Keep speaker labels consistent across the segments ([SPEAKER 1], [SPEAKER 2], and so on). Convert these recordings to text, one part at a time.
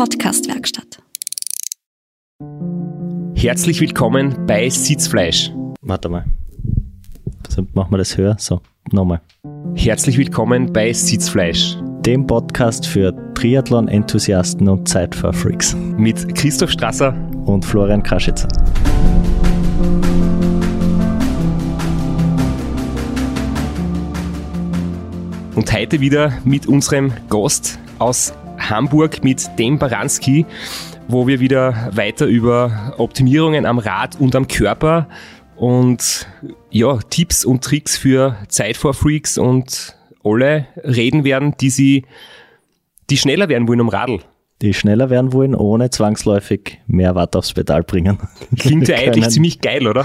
[SPEAKER 1] Podcastwerkstatt.
[SPEAKER 2] Herzlich willkommen bei Sitzfleisch.
[SPEAKER 3] Warte mal. So, machen wir das höher. So, nochmal.
[SPEAKER 2] Herzlich willkommen bei Sitzfleisch.
[SPEAKER 3] Dem Podcast für Triathlon-Enthusiasten und Zeitfahrfreaks.
[SPEAKER 2] Mit Christoph Strasser
[SPEAKER 3] und Florian Kraschitzer.
[SPEAKER 2] Und heute wieder mit unserem Gast aus Hamburg, mit dem Baranski, wo wir wieder weiter über Optimierungen am Rad und am Körper und ja, Tipps und Tricks für Zeitfahrfreaks und alle reden werden, die sie, die schneller werden wollen am Radl.
[SPEAKER 3] Die schneller werden wollen, ohne zwangsläufig mehr Watt aufs Pedal bringen.
[SPEAKER 2] Klingt ja eigentlich ziemlich geil, oder?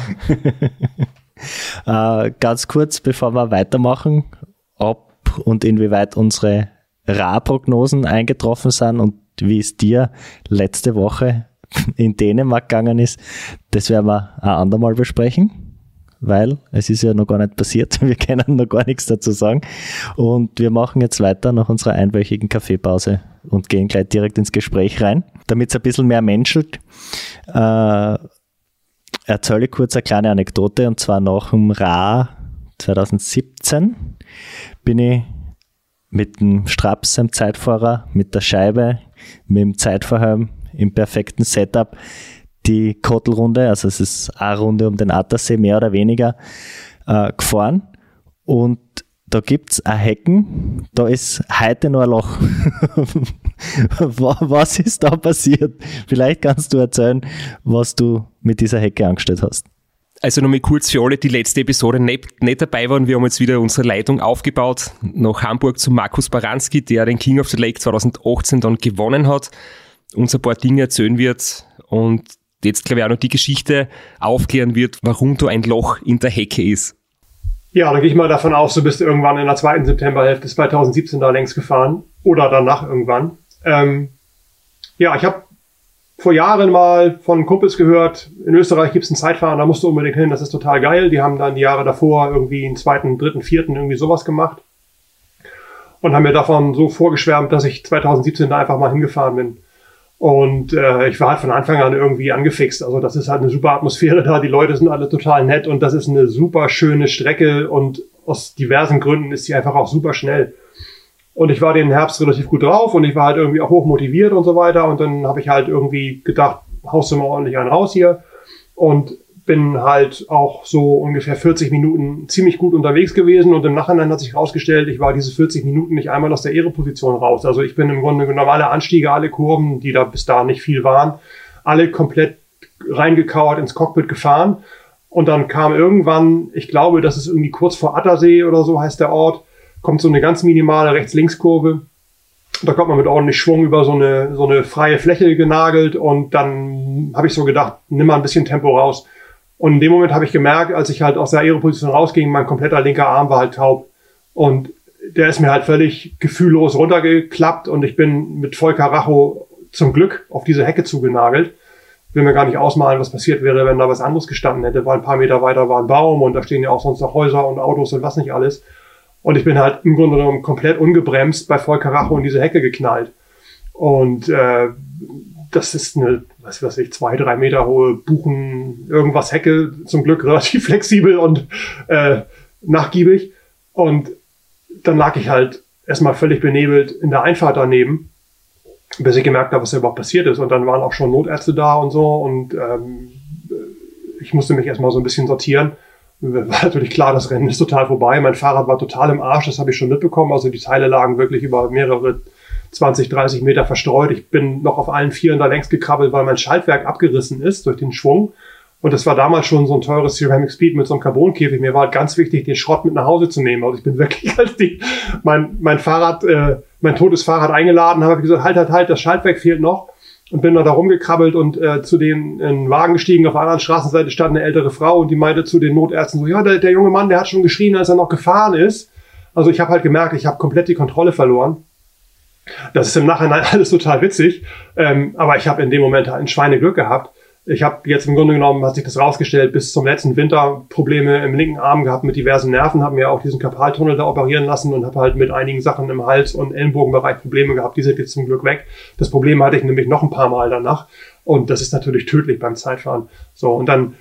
[SPEAKER 3] äh, ganz kurz, bevor wir weitermachen, ob und inwieweit unsere Ra-Prognosen eingetroffen sind und wie es dir letzte Woche in Dänemark gegangen ist, das werden wir ein andermal besprechen, weil es ist ja noch gar nicht passiert. Wir können noch gar nichts dazu sagen. Und wir machen jetzt weiter nach unserer einwöchigen Kaffeepause und gehen gleich direkt ins Gespräch rein, damit es ein bisschen mehr menschelt. Äh, erzähle kurz eine kleine Anekdote und zwar nach dem Ra 2017 bin ich mit dem Straps am Zeitfahrer, mit der Scheibe, mit dem Zeitfahrhelm im perfekten Setup die Kottelrunde, also es ist eine Runde um den Attersee, mehr oder weniger, äh, gefahren. Und da gibt es ein Hecken, da ist heute noch ein Loch. was ist da passiert? Vielleicht kannst du erzählen, was du mit dieser Hecke angestellt hast.
[SPEAKER 2] Also nochmal kurz für alle, die letzte Episode nicht, nicht dabei waren. Wir haben jetzt wieder unsere Leitung aufgebaut nach Hamburg zu Markus Baranski, der den King of the Lake 2018 dann gewonnen hat, uns ein paar Dinge erzählen wird und jetzt, glaube ich, auch noch die Geschichte aufklären wird, warum da ein Loch in der Hecke ist.
[SPEAKER 4] Ja, da gehe ich mal davon aus, du bist irgendwann in der zweiten Septemberhälfte 2017 da längst gefahren oder danach irgendwann. Ähm, ja, ich habe vor Jahren mal von Kumpels gehört, in Österreich gibt es ein Zeitfahren, da musst du unbedingt hin, das ist total geil. Die haben dann die Jahre davor irgendwie einen zweiten, dritten, vierten irgendwie sowas gemacht und haben mir davon so vorgeschwärmt, dass ich 2017 da einfach mal hingefahren bin. Und äh, ich war halt von Anfang an irgendwie angefixt. Also das ist halt eine super Atmosphäre da, die Leute sind alle total nett und das ist eine super schöne Strecke und aus diversen Gründen ist sie einfach auch super schnell. Und ich war den Herbst relativ gut drauf und ich war halt irgendwie auch hoch motiviert und so weiter. Und dann habe ich halt irgendwie gedacht, haust du mal ordentlich einen raus hier. Und bin halt auch so ungefähr 40 Minuten ziemlich gut unterwegs gewesen und im Nachhinein hat sich herausgestellt, ich war diese 40 Minuten nicht einmal aus der Ehreposition raus. Also ich bin im Grunde normale Anstiege, alle Kurven, die da bis da nicht viel waren, alle komplett reingekauert ins Cockpit gefahren. Und dann kam irgendwann, ich glaube, das ist irgendwie kurz vor Attersee oder so heißt der Ort, kommt so eine ganz minimale Rechts-Links-Kurve. Da kommt man mit ordentlich Schwung über so eine, so eine freie Fläche genagelt und dann habe ich so gedacht, nimm mal ein bisschen Tempo raus. Und in dem Moment habe ich gemerkt, als ich halt aus der Aeroposition rausging, mein kompletter linker Arm war halt taub. Und der ist mir halt völlig gefühllos runtergeklappt und ich bin mit Volker Racho zum Glück auf diese Hecke zugenagelt. Will mir gar nicht ausmalen, was passiert wäre, wenn da was anderes gestanden hätte, weil ein paar Meter weiter war ein Baum und da stehen ja auch sonst noch Häuser und Autos und was nicht alles. Und ich bin halt im Grunde genommen komplett ungebremst bei Volker Racho in diese Hecke geknallt. Und äh, das ist eine, was weiß ich, zwei, drei Meter hohe Buchen, irgendwas Hecke, zum Glück relativ flexibel und äh, nachgiebig. Und dann lag ich halt erstmal völlig benebelt in der Einfahrt daneben, bis ich gemerkt habe, was da überhaupt passiert ist. Und dann waren auch schon Notärzte da und so. Und ähm, ich musste mich erstmal so ein bisschen sortieren war natürlich klar, das Rennen ist total vorbei. Mein Fahrrad war total im Arsch, das habe ich schon mitbekommen. Also die Teile lagen wirklich über mehrere 20, 30 Meter verstreut. Ich bin noch auf allen Vieren da längst gekrabbelt, weil mein Schaltwerk abgerissen ist durch den Schwung. Und das war damals schon so ein teures Ceramic Speed mit so einem Carbonkäfig. Mir war halt ganz wichtig, den Schrott mit nach Hause zu nehmen. Also ich bin wirklich, als die, mein, mein Fahrrad, äh, mein totes Fahrrad eingeladen habe ich gesagt, halt, halt, halt, das Schaltwerk fehlt noch und bin da rumgekrabbelt und äh, zu den in den Wagen gestiegen. Auf der anderen Straßenseite stand eine ältere Frau und die meinte zu den Notärzten so, ja, der, der junge Mann, der hat schon geschrien, als er noch gefahren ist. Also ich habe halt gemerkt, ich habe komplett die Kontrolle verloren. Das ist im Nachhinein alles total witzig, ähm, aber ich habe in dem Moment halt ein Schweineglück gehabt. Ich habe jetzt im Grunde genommen, hat sich das rausgestellt, bis zum letzten Winter Probleme im linken Arm gehabt mit diversen Nerven, habe mir auch diesen Kapaltunnel da operieren lassen und habe halt mit einigen Sachen im Hals- und Ellenbogenbereich Probleme gehabt. Die sind jetzt zum Glück weg. Das Problem hatte ich nämlich noch ein paar Mal danach. Und das ist natürlich tödlich beim Zeitfahren. So, und dann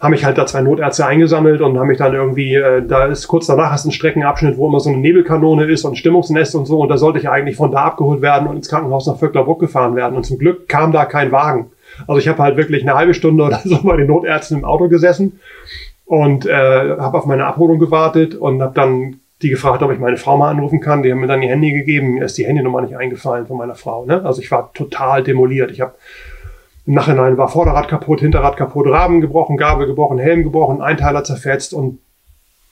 [SPEAKER 4] haben mich halt da zwei Notärzte eingesammelt und haben mich dann irgendwie, äh, da ist kurz danach hast ein Streckenabschnitt, wo immer so eine Nebelkanone ist und Stimmungsnest und so und da sollte ich eigentlich von da abgeholt werden und ins Krankenhaus nach Vöcklerbruck gefahren werden und zum Glück kam da kein Wagen. Also ich habe halt wirklich eine halbe Stunde oder so bei den Notärzten im Auto gesessen und äh, habe auf meine Abholung gewartet und habe dann die gefragt, ob ich meine Frau mal anrufen kann. Die haben mir dann die Handy gegeben. Mir ist die Handynummer nicht eingefallen von meiner Frau. Ne? Also ich war total demoliert. Ich habe im Nachhinein war Vorderrad kaputt, Hinterrad kaputt, Rahmen gebrochen, Gabel gebrochen, Helm gebrochen, Einteiler zerfetzt und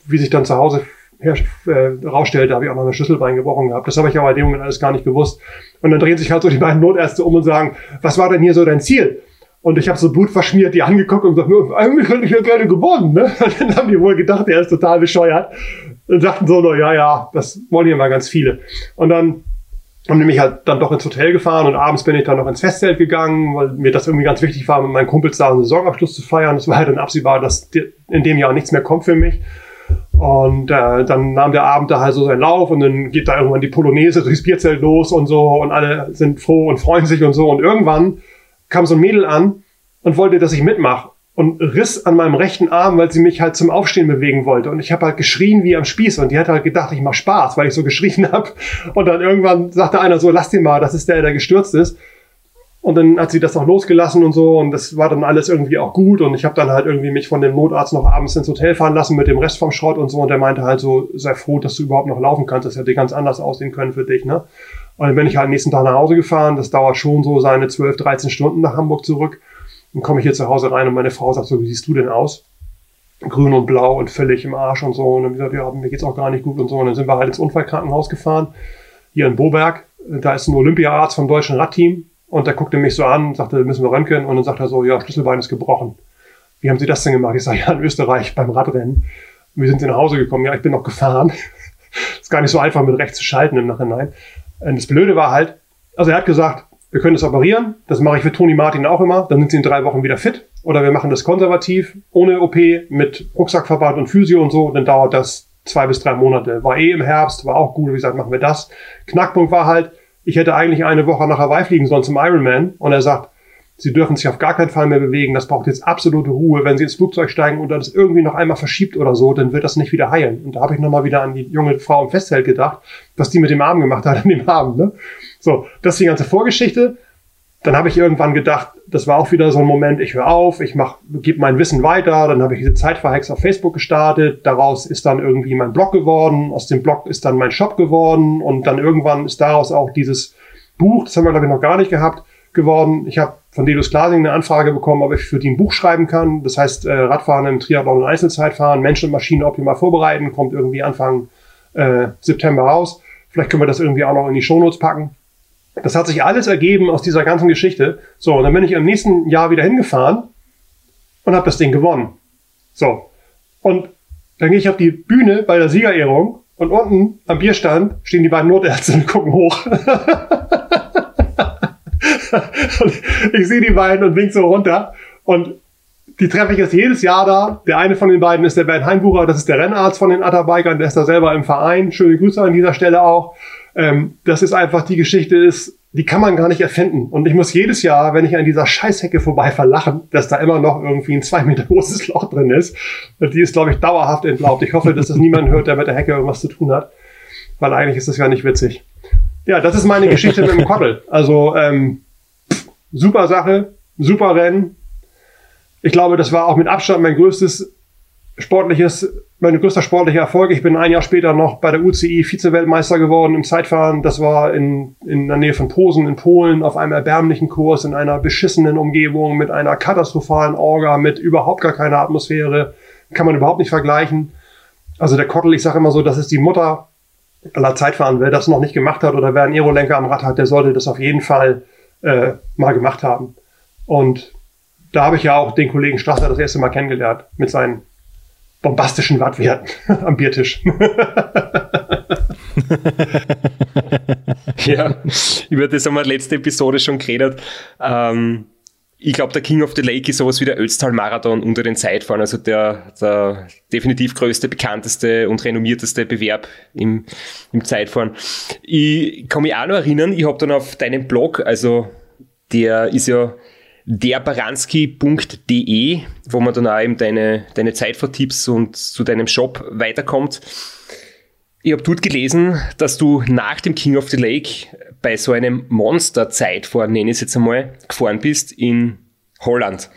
[SPEAKER 4] wie sich dann zu Hause her, äh, rausstellte, habe ich auch noch eine Schlüsselbein gebrochen gehabt. Das habe ich aber in dem Moment alles gar nicht gewusst. Und dann drehen sich halt so die beiden Notärzte um und sagen, was war denn hier so dein Ziel? Und ich habe so Blut verschmiert, die angeguckt und gesagt, irgendwie könnte ich ja gerne gewonnen. Ne? Und dann haben die wohl gedacht, der ist total bescheuert. Und sagten so, no, ja, ja, das wollen hier mal ganz viele. Und dann und nämlich halt dann doch ins Hotel gefahren und abends bin ich dann noch ins Festzelt gegangen, weil mir das irgendwie ganz wichtig war, mit meinen Kumpels da einen Saisonabschluss zu feiern. Es war halt dann absehbar, dass in dem Jahr nichts mehr kommt für mich. Und äh, dann nahm der Abend da halt so seinen Lauf und dann geht da irgendwann die Polonaise durchs Bierzelt los und so und alle sind froh und freuen sich und so. Und irgendwann kam so ein Mädel an und wollte, dass ich mitmache und riss an meinem rechten Arm, weil sie mich halt zum Aufstehen bewegen wollte. Und ich habe halt geschrien wie am Spieß und die hat halt gedacht, ich mach Spaß, weil ich so geschrien habe. Und dann irgendwann sagte einer so, lass den mal, das ist der, der gestürzt ist. Und dann hat sie das auch losgelassen und so und das war dann alles irgendwie auch gut und ich habe dann halt irgendwie mich von dem Notarzt noch abends ins Hotel fahren lassen mit dem Rest vom Schrott und so und der meinte halt so, sei froh, dass du überhaupt noch laufen kannst, das hätte ganz anders aussehen können für dich, ne? Und dann bin ich halt nächsten Tag nach Hause gefahren, das dauert schon so seine 12, 13 Stunden nach Hamburg zurück dann komme ich hier zu Hause rein und meine Frau sagt so, wie siehst du denn aus? Grün und blau und völlig im Arsch und so. Und dann gesagt, ja, mir geht's auch gar nicht gut und so. Und dann sind wir halt ins Unfallkrankenhaus gefahren, hier in Boberg. Da ist ein Olympiaarzt vom deutschen Radteam. Und der guckte mich so an, sagte, müssen wir röntgen. Und dann sagt er so, ja, Schlüsselbein ist gebrochen. Wie haben Sie das denn gemacht? Ich sage, ja, in Österreich beim Radrennen. Wir sind nach Hause gekommen. Ja, ich bin noch gefahren. ist gar nicht so einfach, mit rechts zu schalten im Nachhinein. Und das Blöde war halt, also er hat gesagt, wir können das operieren. Das mache ich für Toni Martin auch immer. Dann sind sie in drei Wochen wieder fit. Oder wir machen das konservativ, ohne OP, mit Rucksackverband und Physio und so. Dann dauert das zwei bis drei Monate. War eh im Herbst, war auch gut. Wie gesagt, machen wir das. Knackpunkt war halt, ich hätte eigentlich eine Woche nach Hawaii fliegen sollen zum Ironman. Und er sagt, Sie dürfen sich auf gar keinen Fall mehr bewegen. Das braucht jetzt absolute Ruhe. Wenn Sie ins Flugzeug steigen oder das irgendwie noch einmal verschiebt oder so, dann wird das nicht wieder heilen. Und da habe ich nochmal wieder an die junge Frau im Festzelt gedacht, was die mit dem Arm gemacht hat an dem Abend. Ne? So, das ist die ganze Vorgeschichte. Dann habe ich irgendwann gedacht, das war auch wieder so ein Moment, ich höre auf, ich mach, gebe mein Wissen weiter. Dann habe ich diese Zeitverhex auf Facebook gestartet. Daraus ist dann irgendwie mein Blog geworden. Aus dem Blog ist dann mein Shop geworden. Und dann irgendwann ist daraus auch dieses Buch, das haben wir glaube ich noch gar nicht gehabt, geworden. Ich habe von Delos Glasing eine Anfrage bekommen, ob ich für die ein Buch schreiben kann. Das heißt, äh, Radfahren im Triathlon und Einzelzeitfahren, Menschen und Maschinen optimal vorbereiten, kommt irgendwie Anfang äh, September raus. Vielleicht können wir das irgendwie auch noch in die Shownotes packen. Das hat sich alles ergeben aus dieser ganzen Geschichte. So, und dann bin ich im nächsten Jahr wieder hingefahren und habe das Ding gewonnen. So, und dann gehe ich auf die Bühne bei der Siegerehrung und unten am Bierstand stehen die beiden Notärzte und gucken hoch. ich sehe die beiden und wink so runter. Und die treffe ich jetzt jedes Jahr da. Der eine von den beiden ist der Bernd Heimbucher, das ist der Rennarzt von den Atterbikern, der ist da selber im Verein. Schöne Grüße an dieser Stelle auch. Ähm, das ist einfach die Geschichte ist, die kann man gar nicht erfinden. Und ich muss jedes Jahr, wenn ich an dieser Scheißhecke vorbei verlachen, dass da immer noch irgendwie ein zwei Meter großes Loch drin ist. Die ist, glaube ich, dauerhaft entlaubt. Ich hoffe, dass das niemand hört, der mit der Hecke irgendwas zu tun hat. Weil eigentlich ist das ja nicht witzig. Ja, das ist meine Geschichte mit dem Koddel. Also ähm, super Sache, super Rennen. Ich glaube, das war auch mit Abstand mein größtes sportliches, mein größter sportlicher Erfolg. Ich bin ein Jahr später noch bei der UCI Vize-Weltmeister geworden im Zeitfahren. Das war in, in der Nähe von Posen in Polen auf einem erbärmlichen Kurs in einer beschissenen Umgebung mit einer katastrophalen Orga, mit überhaupt gar keiner Atmosphäre. Kann man überhaupt nicht vergleichen. Also der Kottel, ich sage immer so, das ist die Mutter aller Zeitfahren. Wer das noch nicht gemacht hat oder wer einen Aerolenker am Rad hat, der sollte das auf jeden Fall äh, mal gemacht haben. Und da habe ich ja auch den Kollegen Strasser das erste Mal kennengelernt mit seinen bombastischen Wattwerten am Biertisch.
[SPEAKER 2] ja, über das haben wir letzte Episode schon geredet. Ähm, ich glaube, der King of the Lake ist sowas wie der Ötztal-Marathon unter den Zeitfahren, also der, der definitiv größte, bekannteste und renommierteste Bewerb im, im Zeitfahren. Ich kann mich auch noch erinnern, ich habe dann auf deinem Blog, also der ist ja derbaranski.de, wo man dann auch eben deine, deine Zeitfahrtipps und zu deinem Shop weiterkommt. Ich habe dort gelesen, dass du nach dem King of the Lake bei so einem Monster-Zeitfahren, nenne ich es jetzt einmal, gefahren bist in Holland.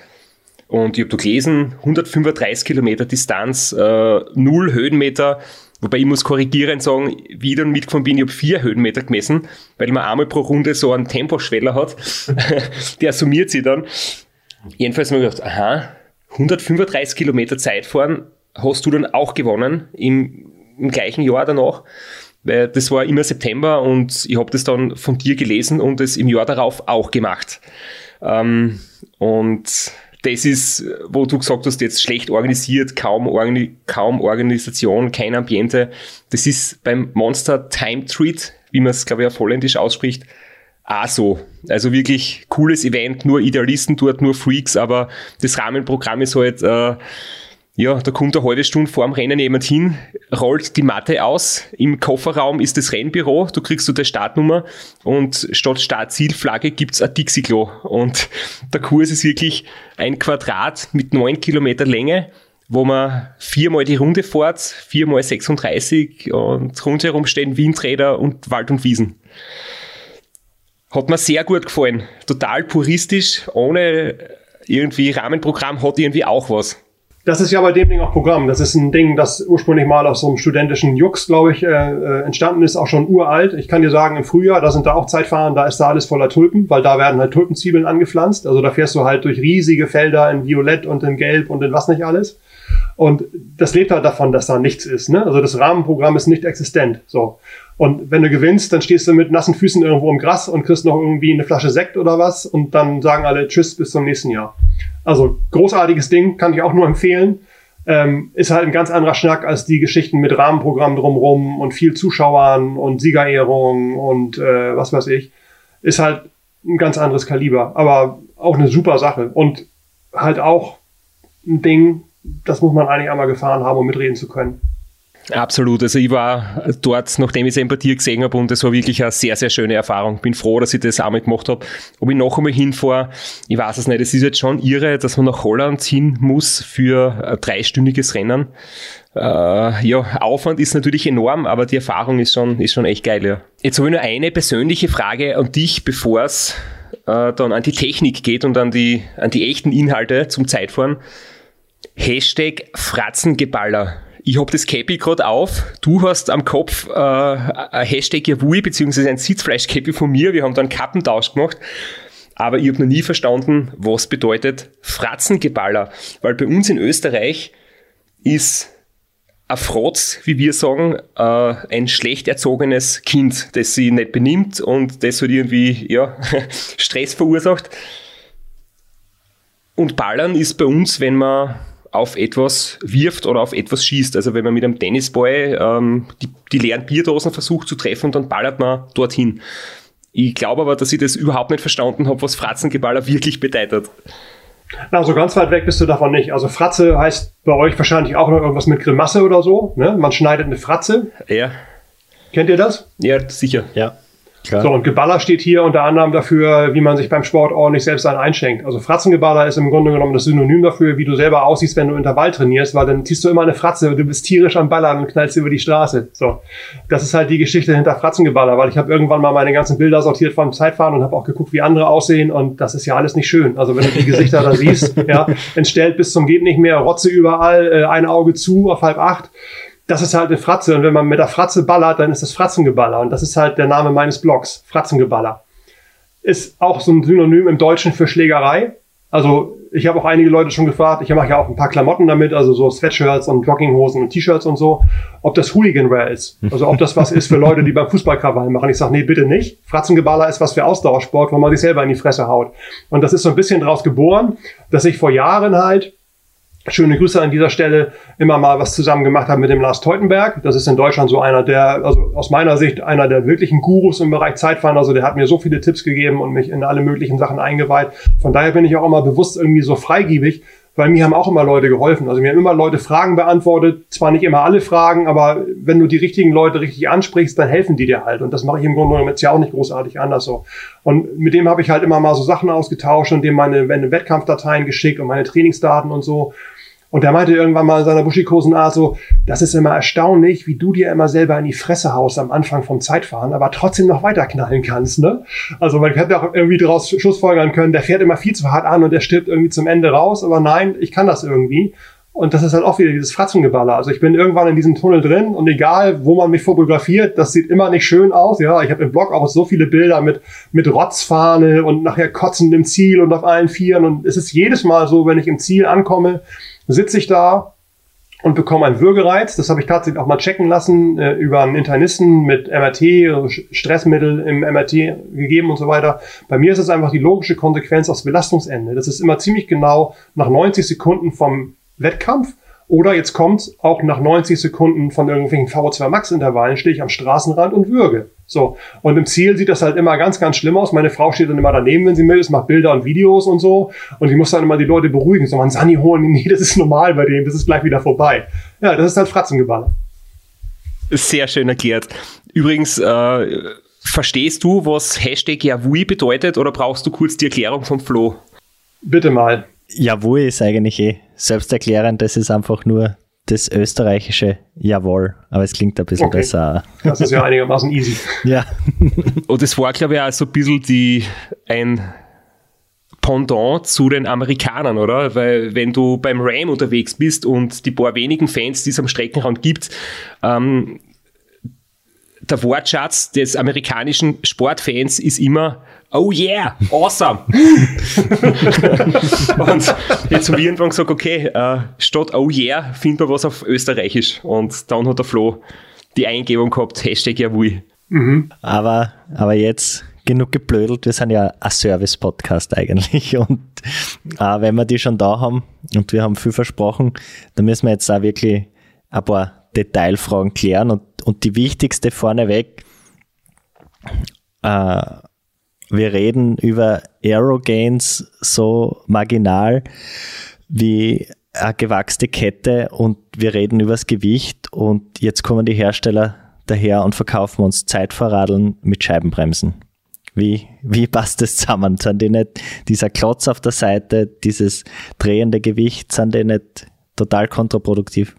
[SPEAKER 2] Und ich habe da gelesen, 135 Kilometer Distanz, äh, null Höhenmeter, wobei ich muss korrigieren sagen, wie ich dann mitgefahren bin, ich habe vier Höhenmeter gemessen, weil man einmal pro Runde so einen Temposchweller hat. Der summiert sich dann. Jedenfalls habe ich gedacht, aha, 135 Kilometer Zeitfahren hast du dann auch gewonnen im, im gleichen Jahr danach weil das war immer September und ich habe das dann von dir gelesen und es im Jahr darauf auch gemacht. Ähm, und das ist, wo du gesagt hast, jetzt schlecht organisiert, kaum, Organi kaum Organisation, kein Ambiente. Das ist beim Monster Time Treat, wie man es, glaube ich, auf Holländisch ausspricht, auch so. Also wirklich cooles Event, nur Idealisten dort, nur Freaks, aber das Rahmenprogramm ist halt äh, ja, da kommt eine halbe Stunde vor dem Rennen jemand hin, rollt die Matte aus. Im Kofferraum ist das Rennbüro, du kriegst du die Startnummer und statt Startzielflagge gibt's ein Dixie-Klo. Und der Kurs ist wirklich ein Quadrat mit neun Kilometer Länge, wo man viermal die Runde fährt, viermal 36 und rundherum stehen Windräder und Wald und Wiesen. Hat mir sehr gut gefallen. Total puristisch, ohne irgendwie Rahmenprogramm, hat irgendwie auch was.
[SPEAKER 4] Das ist ja bei dem Ding auch Programm. Das ist ein Ding, das ursprünglich mal aus so einem studentischen Jux, glaube ich, äh, äh, entstanden ist, auch schon uralt. Ich kann dir sagen, im Frühjahr, da sind da auch Zeitfahren, da ist da alles voller Tulpen, weil da werden halt Tulpenzwiebeln angepflanzt. Also da fährst du halt durch riesige Felder in Violett und in Gelb und in was nicht alles. Und das lebt halt davon, dass da nichts ist. Ne? Also das Rahmenprogramm ist nicht existent. So. Und wenn du gewinnst, dann stehst du mit nassen Füßen irgendwo im Gras und kriegst noch irgendwie eine Flasche Sekt oder was und dann sagen alle Tschüss bis zum nächsten Jahr. Also großartiges Ding, kann ich auch nur empfehlen. Ähm, ist halt ein ganz anderer Schnack als die Geschichten mit Rahmenprogramm drumrum und viel Zuschauern und Siegerehrung und äh, was weiß ich. Ist halt ein ganz anderes Kaliber, aber auch eine super Sache und halt auch ein Ding, das muss man eigentlich einmal gefahren haben, um mitreden zu können.
[SPEAKER 2] Absolut. Also ich war dort, nachdem ich dir gesehen habe und es war wirklich eine sehr, sehr schöne Erfahrung. Bin froh, dass ich das einmal gemacht habe. Ob ich noch einmal hinfahre, ich weiß es nicht. Es ist jetzt schon irre, dass man nach Holland hin muss für ein dreistündiges Rennen. Äh, ja, Aufwand ist natürlich enorm, aber die Erfahrung ist schon, ist schon echt geil, ja. Jetzt habe ich nur eine persönliche Frage an dich, bevor es äh, dann an die Technik geht und an die, an die echten Inhalte zum Zeitfahren. Hashtag Fratzengeballer. Ich habe das Cappy gerade auf. Du hast am Kopf äh, ein Hashtag Yavui beziehungsweise ein Sitzfleisch-Cappy von mir. Wir haben da einen Kappentausch gemacht. Aber ich habe noch nie verstanden, was bedeutet Fratzengeballer. Weil bei uns in Österreich ist ein Frotz, wie wir sagen, äh, ein schlecht erzogenes Kind, das sich nicht benimmt und das halt irgendwie ja, Stress verursacht. Und Ballern ist bei uns, wenn man auf etwas wirft oder auf etwas schießt. Also wenn man mit einem Tennisball ähm, die, die leeren Bierdosen versucht zu treffen, dann ballert man dorthin. Ich glaube aber, dass ich das überhaupt nicht verstanden habe, was Fratzengeballer wirklich bedeutet.
[SPEAKER 4] Also ganz weit weg bist du davon nicht. Also Fratze heißt bei euch wahrscheinlich auch noch irgendwas mit Grimasse oder so. Ne? Man schneidet eine Fratze.
[SPEAKER 2] Ja.
[SPEAKER 4] Kennt ihr das?
[SPEAKER 2] Ja, sicher.
[SPEAKER 3] Ja.
[SPEAKER 4] Klar. So, und Geballer steht hier unter anderem dafür, wie man sich beim Sport ordentlich selbst einen einschenkt. Also Fratzengeballer ist im Grunde genommen das Synonym dafür, wie du selber aussiehst, wenn du Intervall trainierst, weil dann ziehst du immer eine Fratze, du bist tierisch am Ballern und knallst über die Straße. So, das ist halt die Geschichte hinter Fratzengeballer, weil ich habe irgendwann mal meine ganzen Bilder sortiert vom Zeitfahren und habe auch geguckt, wie andere aussehen und das ist ja alles nicht schön. Also wenn du die Gesichter da siehst, ja, entstellt bis zum geht nicht mehr, Rotze überall, äh, ein Auge zu auf halb acht das ist halt eine Fratze. Und wenn man mit der Fratze ballert, dann ist das Fratzengeballer. Und das ist halt der Name meines Blogs, Fratzengeballer. Ist auch so ein Synonym im Deutschen für Schlägerei. Also ich habe auch einige Leute schon gefragt, ich mache ja auch ein paar Klamotten damit, also so Sweatshirts und Jogginghosen und T-Shirts und so, ob das Hooliganwear ist. Also ob das was ist für Leute, die beim Fußballkrawall machen. Ich sage, nee, bitte nicht. Fratzengeballer ist was für Ausdauersport, wo man sich selber in die Fresse haut. Und das ist so ein bisschen draus geboren, dass ich vor Jahren halt schöne Grüße an dieser Stelle, immer mal was zusammen gemacht haben mit dem Lars Teutenberg. Das ist in Deutschland so einer der, also aus meiner Sicht einer der wirklichen Gurus im Bereich Zeitfahren. Also der hat mir so viele Tipps gegeben und mich in alle möglichen Sachen eingeweiht. Von daher bin ich auch immer bewusst irgendwie so freigiebig, weil mir haben auch immer Leute geholfen. Also mir haben immer Leute Fragen beantwortet, zwar nicht immer alle Fragen, aber wenn du die richtigen Leute richtig ansprichst, dann helfen die dir halt. Und das mache ich im Grunde genommen jetzt ja auch nicht großartig anders so. Und mit dem habe ich halt immer mal so Sachen ausgetauscht und dem meine, meine Wettkampfdateien geschickt und meine Trainingsdaten und so. Und der meinte irgendwann mal in seiner buschikosen Art so, das ist immer erstaunlich, wie du dir immer selber in die Fresse haust am Anfang vom Zeitfahren, aber trotzdem noch weiterknallen kannst, ne? Also man hätte auch irgendwie daraus Schlussfolgern können, der fährt immer viel zu hart an und der stirbt irgendwie zum Ende raus, aber nein, ich kann das irgendwie. Und das ist halt auch wieder dieses Fratzengeballer. Also ich bin irgendwann in diesem Tunnel drin und egal, wo man mich fotografiert, das sieht immer nicht schön aus. Ja, ich habe im Blog auch so viele Bilder mit, mit Rotzfahne und nachher kotzend im Ziel und auf allen Vieren. Und es ist jedes Mal so, wenn ich im Ziel ankomme, sitze ich da und bekomme einen Würgereiz. Das habe ich tatsächlich auch mal checken lassen äh, über einen Internisten mit MRT, Stressmittel im MRT gegeben und so weiter. Bei mir ist es einfach die logische Konsequenz aufs Belastungsende. Das ist immer ziemlich genau nach 90 Sekunden vom Wettkampf oder jetzt kommt auch nach 90 Sekunden von irgendwelchen VO2 Max Intervallen stehe ich am Straßenrand und würge. So. Und im Ziel sieht das halt immer ganz, ganz schlimm aus. Meine Frau steht dann immer daneben, wenn sie mit ist, macht Bilder und Videos und so. Und ich muss dann immer die Leute beruhigen. So, man Sani holen. Nee, das ist normal bei denen. Das ist gleich wieder vorbei. Ja, das ist halt Fratzengeballer.
[SPEAKER 2] Sehr schön erklärt. Übrigens, äh, verstehst du, was Hashtag Yavui bedeutet oder brauchst du kurz die Erklärung vom Flo?
[SPEAKER 4] Bitte mal.
[SPEAKER 3] Yavui ist eigentlich eh selbsterklärend. Das ist einfach nur das österreichische Jawohl, aber es klingt ein bisschen okay. besser.
[SPEAKER 4] Das ist ja einigermaßen easy.
[SPEAKER 3] ja.
[SPEAKER 2] Und es war, glaube ich, auch so ein bisschen die, ein Pendant zu den Amerikanern, oder? Weil wenn du beim Ram unterwegs bist und die paar wenigen Fans, die es am Streckenrand gibt, ähm, der Wortschatz des amerikanischen Sportfans ist immer oh yeah, awesome. und jetzt haben wir irgendwann gesagt, okay, äh, statt oh yeah, finden wir was auf Österreichisch. Und dann hat der Flo die Eingebung gehabt, Hashtag Jawohl.
[SPEAKER 3] Mhm. Aber, aber jetzt genug geblödelt, wir sind ja ein Service-Podcast eigentlich. Und äh, wenn wir die schon da haben und wir haben viel versprochen, dann müssen wir jetzt auch wirklich ein paar Detailfragen klären. Und, und die wichtigste vorneweg, äh, wir reden über Aerogains so marginal wie eine gewachste Kette und wir reden über das Gewicht und jetzt kommen die Hersteller daher und verkaufen uns Zeitfahrradeln mit Scheibenbremsen. Wie, wie passt das zusammen? Sind die nicht dieser Klotz auf der Seite, dieses drehende Gewicht, sind die nicht total kontraproduktiv?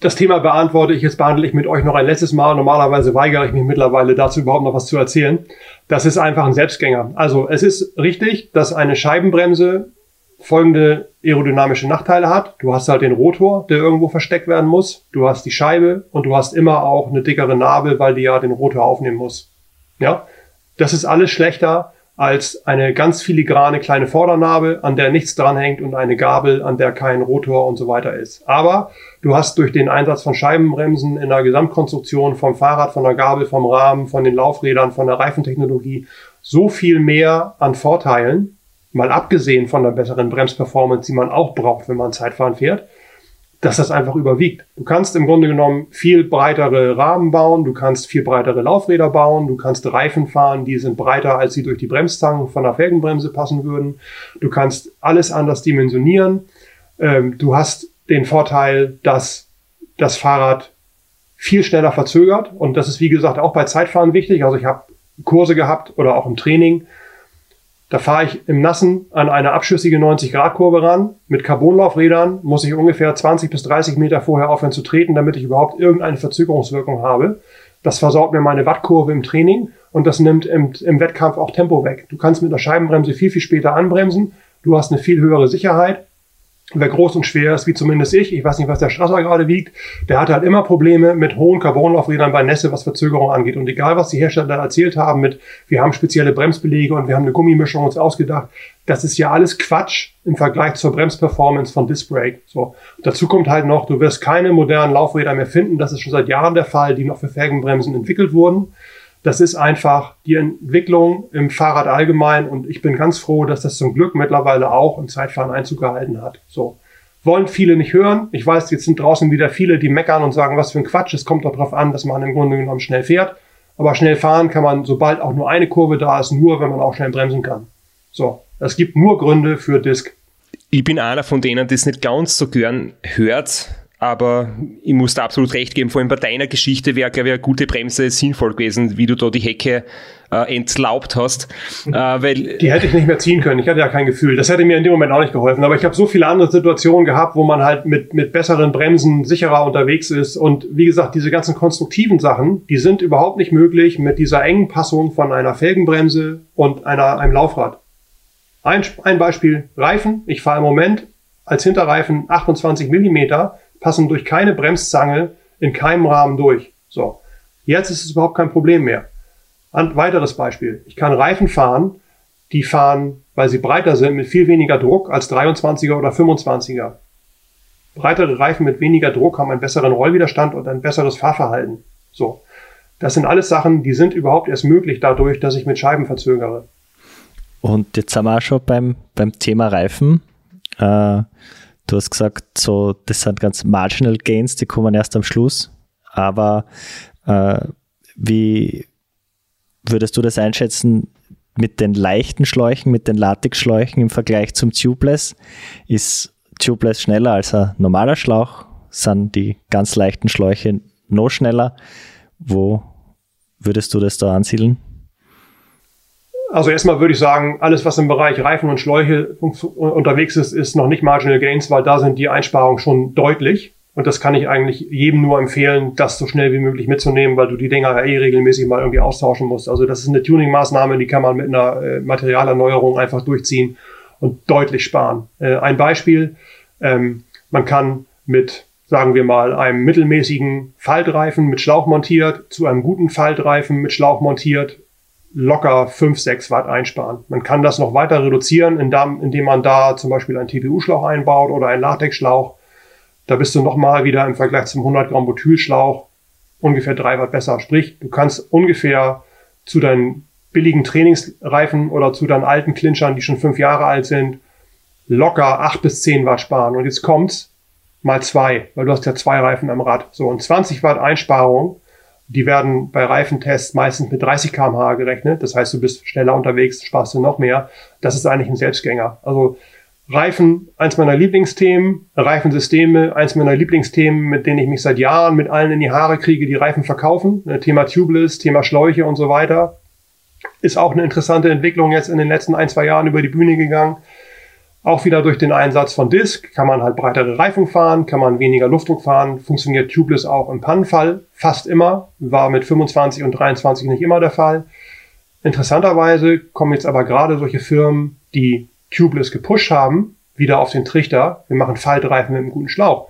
[SPEAKER 4] Das Thema beantworte ich jetzt, behandle ich mit euch noch ein letztes Mal. Normalerweise weigere ich mich mittlerweile dazu überhaupt noch was zu erzählen. Das ist einfach ein Selbstgänger. Also es ist richtig, dass eine Scheibenbremse folgende aerodynamische Nachteile hat. Du hast halt den Rotor, der irgendwo versteckt werden muss. Du hast die Scheibe und du hast immer auch eine dickere Narbe, weil die ja den Rotor aufnehmen muss. Ja, das ist alles schlechter als eine ganz filigrane kleine Vordernarbe, an der nichts dranhängt und eine Gabel, an der kein Rotor und so weiter ist. Aber du hast durch den Einsatz von Scheibenbremsen in der Gesamtkonstruktion vom Fahrrad, von der Gabel, vom Rahmen, von den Laufrädern, von der Reifentechnologie so viel mehr an Vorteilen, mal abgesehen von der besseren Bremsperformance, die man auch braucht, wenn man Zeitfahren fährt, dass das einfach überwiegt. Du kannst im Grunde genommen viel breitere Rahmen bauen, du kannst viel breitere Laufräder bauen, du kannst Reifen fahren, die sind breiter, als sie durch die Bremszangen von der Felgenbremse passen würden. Du kannst alles anders dimensionieren. Ähm, du hast den Vorteil, dass das Fahrrad viel schneller verzögert und das ist wie gesagt auch bei Zeitfahren wichtig. Also ich habe Kurse gehabt oder auch im Training, da fahre ich im Nassen an eine abschüssige 90-Grad-Kurve ran. Mit Carbonlaufrädern muss ich ungefähr 20 bis 30 Meter vorher aufhören zu treten, damit ich überhaupt irgendeine Verzögerungswirkung habe. Das versorgt mir meine Wattkurve im Training und das nimmt im, im Wettkampf auch Tempo weg. Du kannst mit der Scheibenbremse viel, viel später anbremsen. Du hast eine viel höhere Sicherheit wer groß und schwer ist, wie zumindest ich, ich weiß nicht, was der Strasser gerade wiegt, der hat halt immer Probleme mit hohen Carbonlaufrädern bei Nässe, was Verzögerung angeht. Und egal, was die Hersteller erzählt haben mit, wir haben spezielle Bremsbelege und wir haben eine Gummimischung uns ausgedacht, das ist ja alles Quatsch im Vergleich zur Bremsperformance von Disc. So. Dazu kommt halt noch, du wirst keine modernen Laufräder mehr finden. Das ist schon seit Jahren der Fall, die noch für Felgenbremsen entwickelt wurden. Das ist einfach die Entwicklung im Fahrrad allgemein und ich bin ganz froh, dass das zum Glück mittlerweile auch im Zeitfahren Einzug gehalten hat. So. wollen viele nicht hören. Ich weiß, jetzt sind draußen wieder viele, die meckern und sagen, was für ein Quatsch. Es kommt doch darauf an, dass man im Grunde genommen schnell fährt. Aber schnell fahren kann man, sobald auch nur eine Kurve da ist, nur, wenn man auch schnell bremsen kann. So, es gibt nur Gründe für Disk.
[SPEAKER 2] Ich bin einer von denen, das nicht ganz so gern hört, aber ich muss da absolut recht geben, vor allem bei deiner Geschichte wäre, glaube ich, eine gute Bremse sinnvoll gewesen, wie du da die Hecke äh, entlaubt hast.
[SPEAKER 4] Äh, weil die hätte ich nicht mehr ziehen können. Ich hatte ja kein Gefühl. Das hätte mir in dem Moment auch nicht geholfen. Aber ich habe so viele andere Situationen gehabt, wo man halt mit, mit besseren Bremsen sicherer unterwegs ist. Und wie gesagt, diese ganzen konstruktiven Sachen, die sind überhaupt nicht möglich mit dieser engen Passung von einer Felgenbremse und einer, einem Laufrad. Ein, ein Beispiel, Reifen. Ich fahre im Moment als Hinterreifen 28 Millimeter passen durch keine Bremszange in keinem Rahmen durch. So. Jetzt ist es überhaupt kein Problem mehr. Ein weiteres Beispiel. Ich kann Reifen fahren, die fahren, weil sie breiter sind, mit viel weniger Druck als 23er oder 25er. Breitere Reifen mit weniger Druck haben einen besseren Rollwiderstand und ein besseres Fahrverhalten. So. Das sind alles Sachen, die sind überhaupt erst möglich dadurch, dass ich mit Scheiben verzögere.
[SPEAKER 3] Und jetzt sind wir auch schon beim, beim Thema Reifen. Äh, Du hast gesagt, so, das sind ganz marginal Gains, die kommen erst am Schluss. Aber äh, wie würdest du das einschätzen mit den leichten Schläuchen, mit den Latexschläuchen im Vergleich zum Tubeless? Ist Tubeless schneller als ein normaler Schlauch? Sind die ganz leichten Schläuche noch schneller? Wo würdest du das da ansiedeln?
[SPEAKER 4] Also erstmal würde ich sagen, alles, was im Bereich Reifen und Schläuche unterwegs ist, ist noch nicht Marginal Gains, weil da sind die Einsparungen schon deutlich. Und das kann ich eigentlich jedem nur empfehlen, das so schnell wie möglich mitzunehmen, weil du die Dinger ja eh regelmäßig mal irgendwie austauschen musst. Also das ist eine Tuning-Maßnahme, die kann man mit einer äh, Materialerneuerung einfach durchziehen und deutlich sparen. Äh, ein Beispiel, ähm, man kann mit, sagen wir mal, einem mittelmäßigen Faltreifen mit Schlauch montiert zu einem guten Faltreifen mit Schlauch montiert locker 5, 6 Watt einsparen. Man kann das noch weiter reduzieren, indem man da zum Beispiel einen TPU-Schlauch einbaut oder einen Latex-Schlauch. Da bist du nochmal wieder im Vergleich zum 100 Gramm Butylschlauch ungefähr 3 Watt besser. Sprich, du kannst ungefähr zu deinen billigen Trainingsreifen oder zu deinen alten Clinchern, die schon 5 Jahre alt sind, locker 8 bis 10 Watt sparen. Und jetzt kommt's mal zwei, weil du hast ja zwei Reifen am Rad. So, und 20 Watt Einsparung die werden bei Reifentests meistens mit 30 km/h gerechnet. Das heißt, du bist schneller unterwegs, sparst du noch mehr. Das ist eigentlich ein Selbstgänger. Also Reifen, eins meiner Lieblingsthemen. Reifensysteme, eins meiner Lieblingsthemen, mit denen ich mich seit Jahren mit allen in die Haare kriege, die Reifen verkaufen. Ne, Thema Tubeless, Thema Schläuche und so weiter. Ist auch eine interessante Entwicklung jetzt in den letzten ein, zwei Jahren über die Bühne gegangen. Auch wieder durch den Einsatz von Disk kann man halt breitere Reifen fahren, kann man weniger Luftdruck fahren, funktioniert Tubeless auch im Pannenfall fast immer, war mit 25 und 23 nicht immer der Fall. Interessanterweise kommen jetzt aber gerade solche Firmen, die Tubeless gepusht haben, wieder auf den Trichter. Wir machen Faltreifen mit einem guten Schlauch.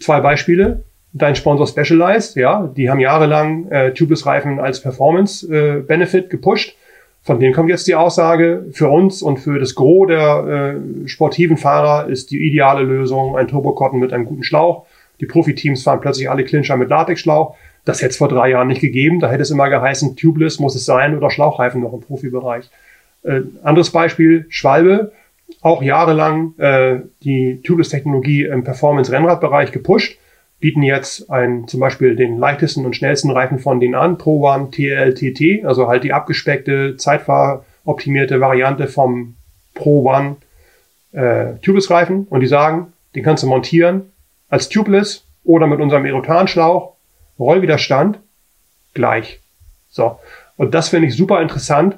[SPEAKER 4] Zwei Beispiele. Dein Sponsor Specialized, ja, die haben jahrelang äh, Tubeless-Reifen als Performance-Benefit äh, gepusht von denen kommt jetzt die Aussage, für uns und für das Gros der äh, sportiven Fahrer ist die ideale Lösung ein Turbokotten mit einem guten Schlauch. Die Profiteams fahren plötzlich alle Clincher mit Latexschlauch. Das hätte es vor drei Jahren nicht gegeben. Da hätte es immer geheißen, tubeless muss es sein oder Schlauchreifen noch im Profibereich. Äh, anderes Beispiel, Schwalbe. Auch jahrelang äh, die Tubeless-Technologie im Performance-Rennradbereich gepusht bieten jetzt ein, zum Beispiel den leichtesten und schnellsten Reifen von denen an, Pro One TLTT, also halt die abgespeckte, zeitfahroptimierte Variante vom Pro One äh, Tubeless-Reifen. Und die sagen, den kannst du montieren als Tubeless oder mit unserem Erotanschlauch, Rollwiderstand gleich. So. Und das finde ich super interessant,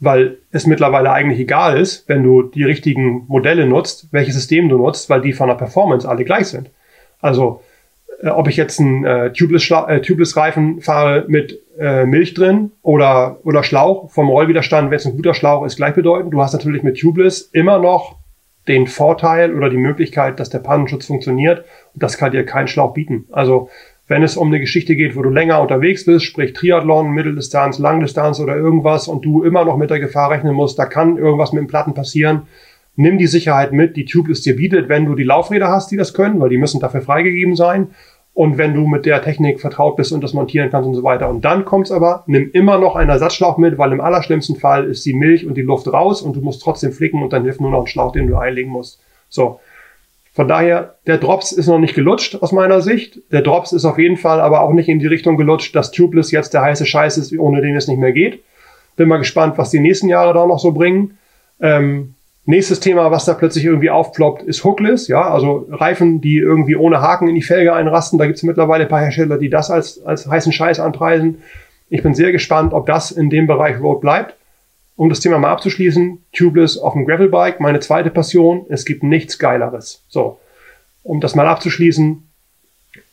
[SPEAKER 4] weil es mittlerweile eigentlich egal ist, wenn du die richtigen Modelle nutzt, welches System du nutzt, weil die von der Performance alle gleich sind. Also äh, ob ich jetzt einen äh, Tubeless-Reifen äh, Tubeless fahre mit äh, Milch drin oder, oder Schlauch vom Rollwiderstand, wenn es ein guter Schlauch ist, gleichbedeutend. Du hast natürlich mit Tubeless immer noch den Vorteil oder die Möglichkeit, dass der Pannenschutz funktioniert. Und das kann dir kein Schlauch bieten. Also wenn es um eine Geschichte geht, wo du länger unterwegs bist, sprich Triathlon, Mitteldistanz, Langdistanz oder irgendwas und du immer noch mit der Gefahr rechnen musst, da kann irgendwas mit dem Platten passieren, nimm die Sicherheit mit, die Tubeless dir bietet, wenn du die Laufräder hast, die das können, weil die müssen dafür freigegeben sein. Und wenn du mit der Technik vertraut bist und das montieren kannst und so weiter. Und dann kommt's aber, nimm immer noch einen Ersatzschlauch mit, weil im allerschlimmsten Fall ist die Milch und die Luft raus und du musst trotzdem flicken und dann hilft nur noch ein Schlauch, den du einlegen musst. So. Von daher, der Drops ist noch nicht gelutscht aus meiner Sicht. Der Drops ist auf jeden Fall aber auch nicht in die Richtung gelutscht, dass Tubeless jetzt der heiße Scheiß ist, ohne den es nicht mehr geht. Bin mal gespannt, was die nächsten Jahre da noch so bringen. Ähm, nächstes Thema, was da plötzlich irgendwie aufploppt, ist Hookless. Ja, also Reifen, die irgendwie ohne Haken in die Felge einrasten. Da gibt es mittlerweile ein paar Hersteller, die das als, als heißen Scheiß anpreisen. Ich bin sehr gespannt, ob das in dem Bereich Road bleibt. Um das Thema mal abzuschließen, Tubeless auf dem Gravelbike, meine zweite Passion. Es gibt nichts Geileres. So, um das mal abzuschließen,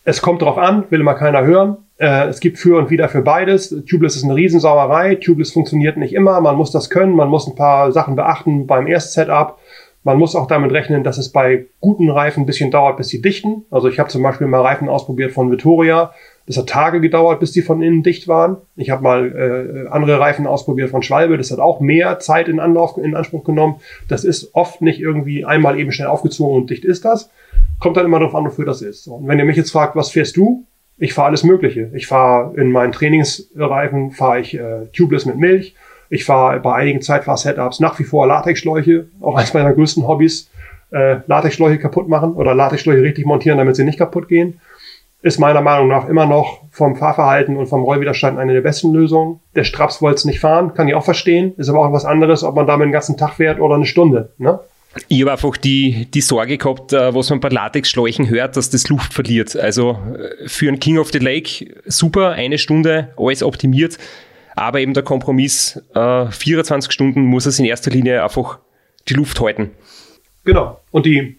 [SPEAKER 4] es kommt drauf an, will mal keiner hören. Äh, es gibt für und wieder für beides. Tubeless ist eine Riesensauerei. Tubeless funktioniert nicht immer. Man muss das können. Man muss ein paar Sachen beachten beim Erstsetup. Man muss auch damit rechnen, dass es bei guten Reifen ein bisschen dauert, bis sie dichten. Also ich habe zum Beispiel mal Reifen ausprobiert von Vittoria. Das hat Tage gedauert, bis die von innen dicht waren. Ich habe mal äh, andere Reifen ausprobiert von Schwalbe. Das hat auch mehr Zeit in, Anlauf, in Anspruch genommen. Das ist oft nicht irgendwie einmal eben schnell aufgezogen und dicht ist das. Kommt dann immer darauf an, wofür das ist. Und wenn ihr mich jetzt fragt, was fährst du? Ich fahre alles Mögliche. Ich fahre in meinen Trainingsreifen fahre ich äh, Tubeless mit Milch. Ich fahre bei einigen Zeitfahr-Setups nach wie vor Latexschläuche. Auch eines meiner größten Hobbys. Äh, Latexschläuche kaputt machen oder Latexschläuche richtig montieren, damit sie nicht kaputt gehen ist meiner Meinung nach immer noch vom Fahrverhalten und vom Rollwiderstand eine der besten Lösungen. Der Straps wollte es nicht fahren, kann ich auch verstehen. Ist aber auch was anderes, ob man damit den ganzen Tag fährt oder eine Stunde. Ne?
[SPEAKER 2] Ich habe einfach die, die Sorge gehabt, äh, was man bei Latex-Schläuchen hört, dass das Luft verliert. Also äh, für einen King of the Lake super, eine Stunde, alles optimiert. Aber eben der Kompromiss, 24 äh, Stunden muss es in erster Linie einfach die Luft halten.
[SPEAKER 4] Genau. Und die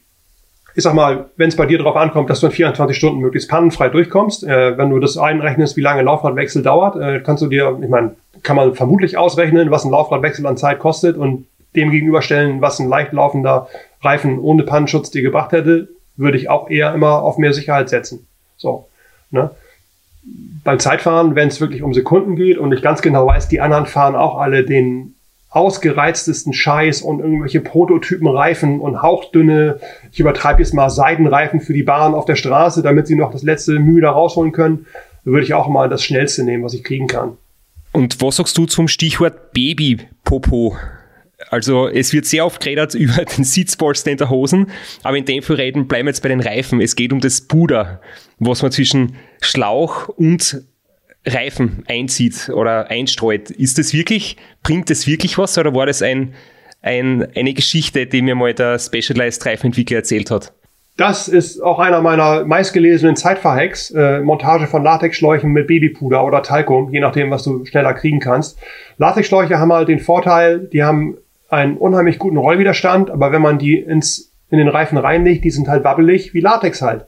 [SPEAKER 4] ich sag mal, wenn es bei dir darauf ankommt, dass du in 24 Stunden möglichst pannenfrei durchkommst, äh, wenn du das einrechnest, wie lange Laufradwechsel dauert, äh, kannst du dir, ich meine, kann man vermutlich ausrechnen, was ein Laufradwechsel an Zeit kostet und dem gegenüberstellen, was ein leicht laufender Reifen ohne Pannenschutz dir gebracht hätte, würde ich auch eher immer auf mehr Sicherheit setzen. So, ne? Beim Zeitfahren, wenn es wirklich um Sekunden geht und ich ganz genau weiß, die anderen fahren auch alle den ausgereiztesten Scheiß und irgendwelche Prototypenreifen und hauchdünne, ich übertreibe jetzt mal Seidenreifen für die Bahn auf der Straße, damit sie noch das letzte Mühe da rausholen können, würde ich auch mal das Schnellste nehmen, was ich kriegen kann.
[SPEAKER 2] Und was sagst du zum Stichwort Baby-Popo? Also es wird sehr oft geredet über den Sitzpolster der Hosen, aber in dem Fall reden bleiben wir jetzt bei den Reifen. Es geht um das Puder, was man zwischen Schlauch und Reifen einzieht oder einstreut. Ist das wirklich, bringt das wirklich was oder war das ein, ein, eine Geschichte, die mir mal der Specialized Reifenentwickler erzählt hat?
[SPEAKER 4] Das ist auch einer meiner meistgelesenen Zeitfahrhacks. Äh, Montage von Latexschläuchen mit Babypuder oder Talkum, je nachdem, was du schneller kriegen kannst. Latexschläuche haben halt den Vorteil, die haben einen unheimlich guten Rollwiderstand, aber wenn man die ins, in den Reifen reinlegt, die sind halt wabbelig wie Latex halt.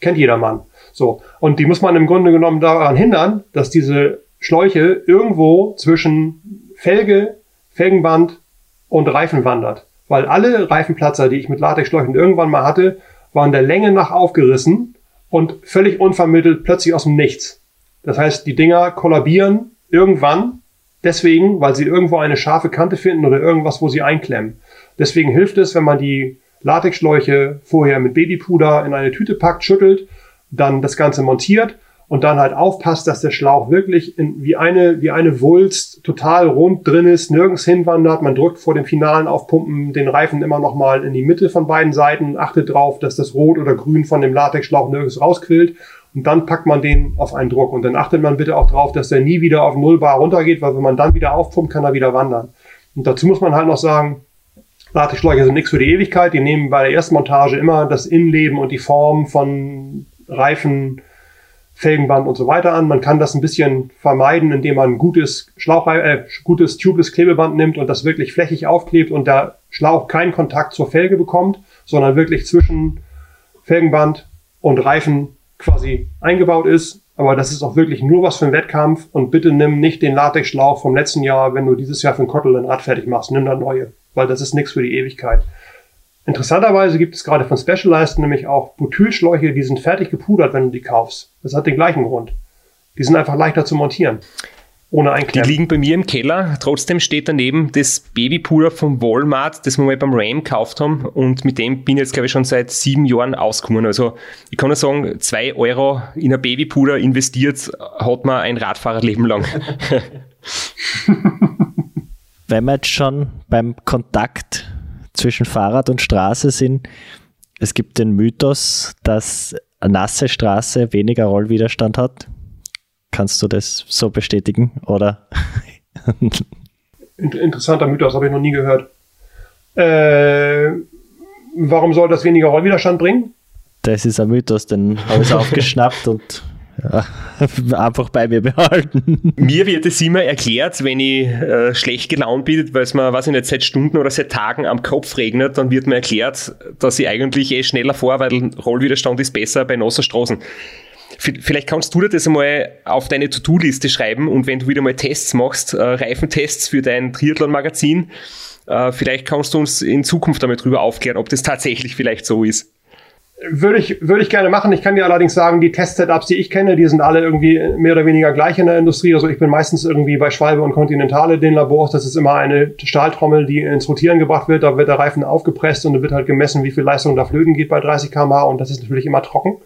[SPEAKER 4] Kennt jedermann. So. Und die muss man im Grunde genommen daran hindern, dass diese Schläuche irgendwo zwischen Felge, Felgenband und Reifen wandert. Weil alle Reifenplatzer, die ich mit Latexschläuchen irgendwann mal hatte, waren der Länge nach aufgerissen und völlig unvermittelt plötzlich aus dem Nichts. Das heißt, die Dinger kollabieren irgendwann deswegen, weil sie irgendwo eine scharfe Kante finden oder irgendwas, wo sie einklemmen. Deswegen hilft es, wenn man die Latexschläuche vorher mit Babypuder in eine Tüte packt, schüttelt dann das Ganze montiert und dann halt aufpasst, dass der Schlauch wirklich in, wie eine, wie eine Wulst total rund drin ist, nirgends hinwandert. Man drückt vor dem finalen Aufpumpen den Reifen immer noch mal in die Mitte von beiden Seiten, achtet drauf, dass das Rot oder Grün von dem Latexschlauch nirgends rausquillt und dann packt man den auf einen Druck und dann achtet man bitte auch drauf, dass der nie wieder auf Null Bar runtergeht, weil wenn man dann wieder aufpumpt, kann er wieder wandern. Und dazu muss man halt noch sagen, Latexschläuche sind nichts für die Ewigkeit. Die nehmen bei der ersten Montage immer das Innenleben und die Form von Reifen, Felgenband und so weiter an. Man kann das ein bisschen vermeiden, indem man gutes Schlauch, äh, gutes tubeless Klebeband nimmt und das wirklich flächig aufklebt und der Schlauch keinen Kontakt zur Felge bekommt, sondern wirklich zwischen Felgenband und Reifen quasi eingebaut ist. Aber das ist auch wirklich nur was für einen Wettkampf und bitte nimm nicht den Latexschlauch vom letzten Jahr, wenn du dieses Jahr für ein Kottel ein Rad fertig machst. Nimm da neue, weil das ist nichts für die Ewigkeit. Interessanterweise gibt es gerade von Specialized nämlich auch Butylschläuche, die sind fertig gepudert, wenn du die kaufst. Das hat den gleichen Grund. Die sind einfach leichter zu montieren. Ohne Einklemmen.
[SPEAKER 2] Die liegen bei mir im Keller. Trotzdem steht daneben das Babypuder vom Walmart, das wir mal beim Ram gekauft haben. Und mit dem bin ich jetzt, glaube ich, schon seit sieben Jahren ausgekommen. Also ich kann nur sagen, zwei Euro in ein Babypuder investiert, hat man ein Radfahrerleben lang.
[SPEAKER 3] Wenn wir jetzt schon beim Kontakt zwischen Fahrrad und Straße sind. es gibt den Mythos, dass eine nasse Straße weniger Rollwiderstand hat. Kannst du das so bestätigen, oder?
[SPEAKER 4] Interessanter Mythos, habe ich noch nie gehört. Äh, warum soll das weniger Rollwiderstand bringen?
[SPEAKER 3] Das ist ein Mythos, den habe ich aufgeschnappt und ja, einfach bei mir behalten.
[SPEAKER 2] Mir wird es immer erklärt, wenn ich äh, schlecht gelaunt bin, weil es mir, weiß ich nicht, seit Stunden oder seit Tagen am Kopf regnet, dann wird mir erklärt, dass ich eigentlich eh schneller vor, weil Rollwiderstand ist besser bei nasser Straßen. Vielleicht kannst du dir das einmal auf deine To-Do-Liste schreiben und wenn du wieder mal Tests machst, äh, Reifentests für dein Triathlon-Magazin, äh, vielleicht kannst du uns in Zukunft damit drüber aufklären, ob das tatsächlich vielleicht so ist.
[SPEAKER 4] Würde ich, würde ich gerne machen. Ich kann dir allerdings sagen, die Test-Setups, die ich kenne, die sind alle irgendwie mehr oder weniger gleich in der Industrie. Also ich bin meistens irgendwie bei Schwalbe und Continentale den Labors. Das ist immer eine Stahltrommel, die ins Rotieren gebracht wird. Da wird der Reifen aufgepresst und dann wird halt gemessen, wie viel Leistung da flöten geht bei 30 km/h. Und das ist natürlich immer trocken.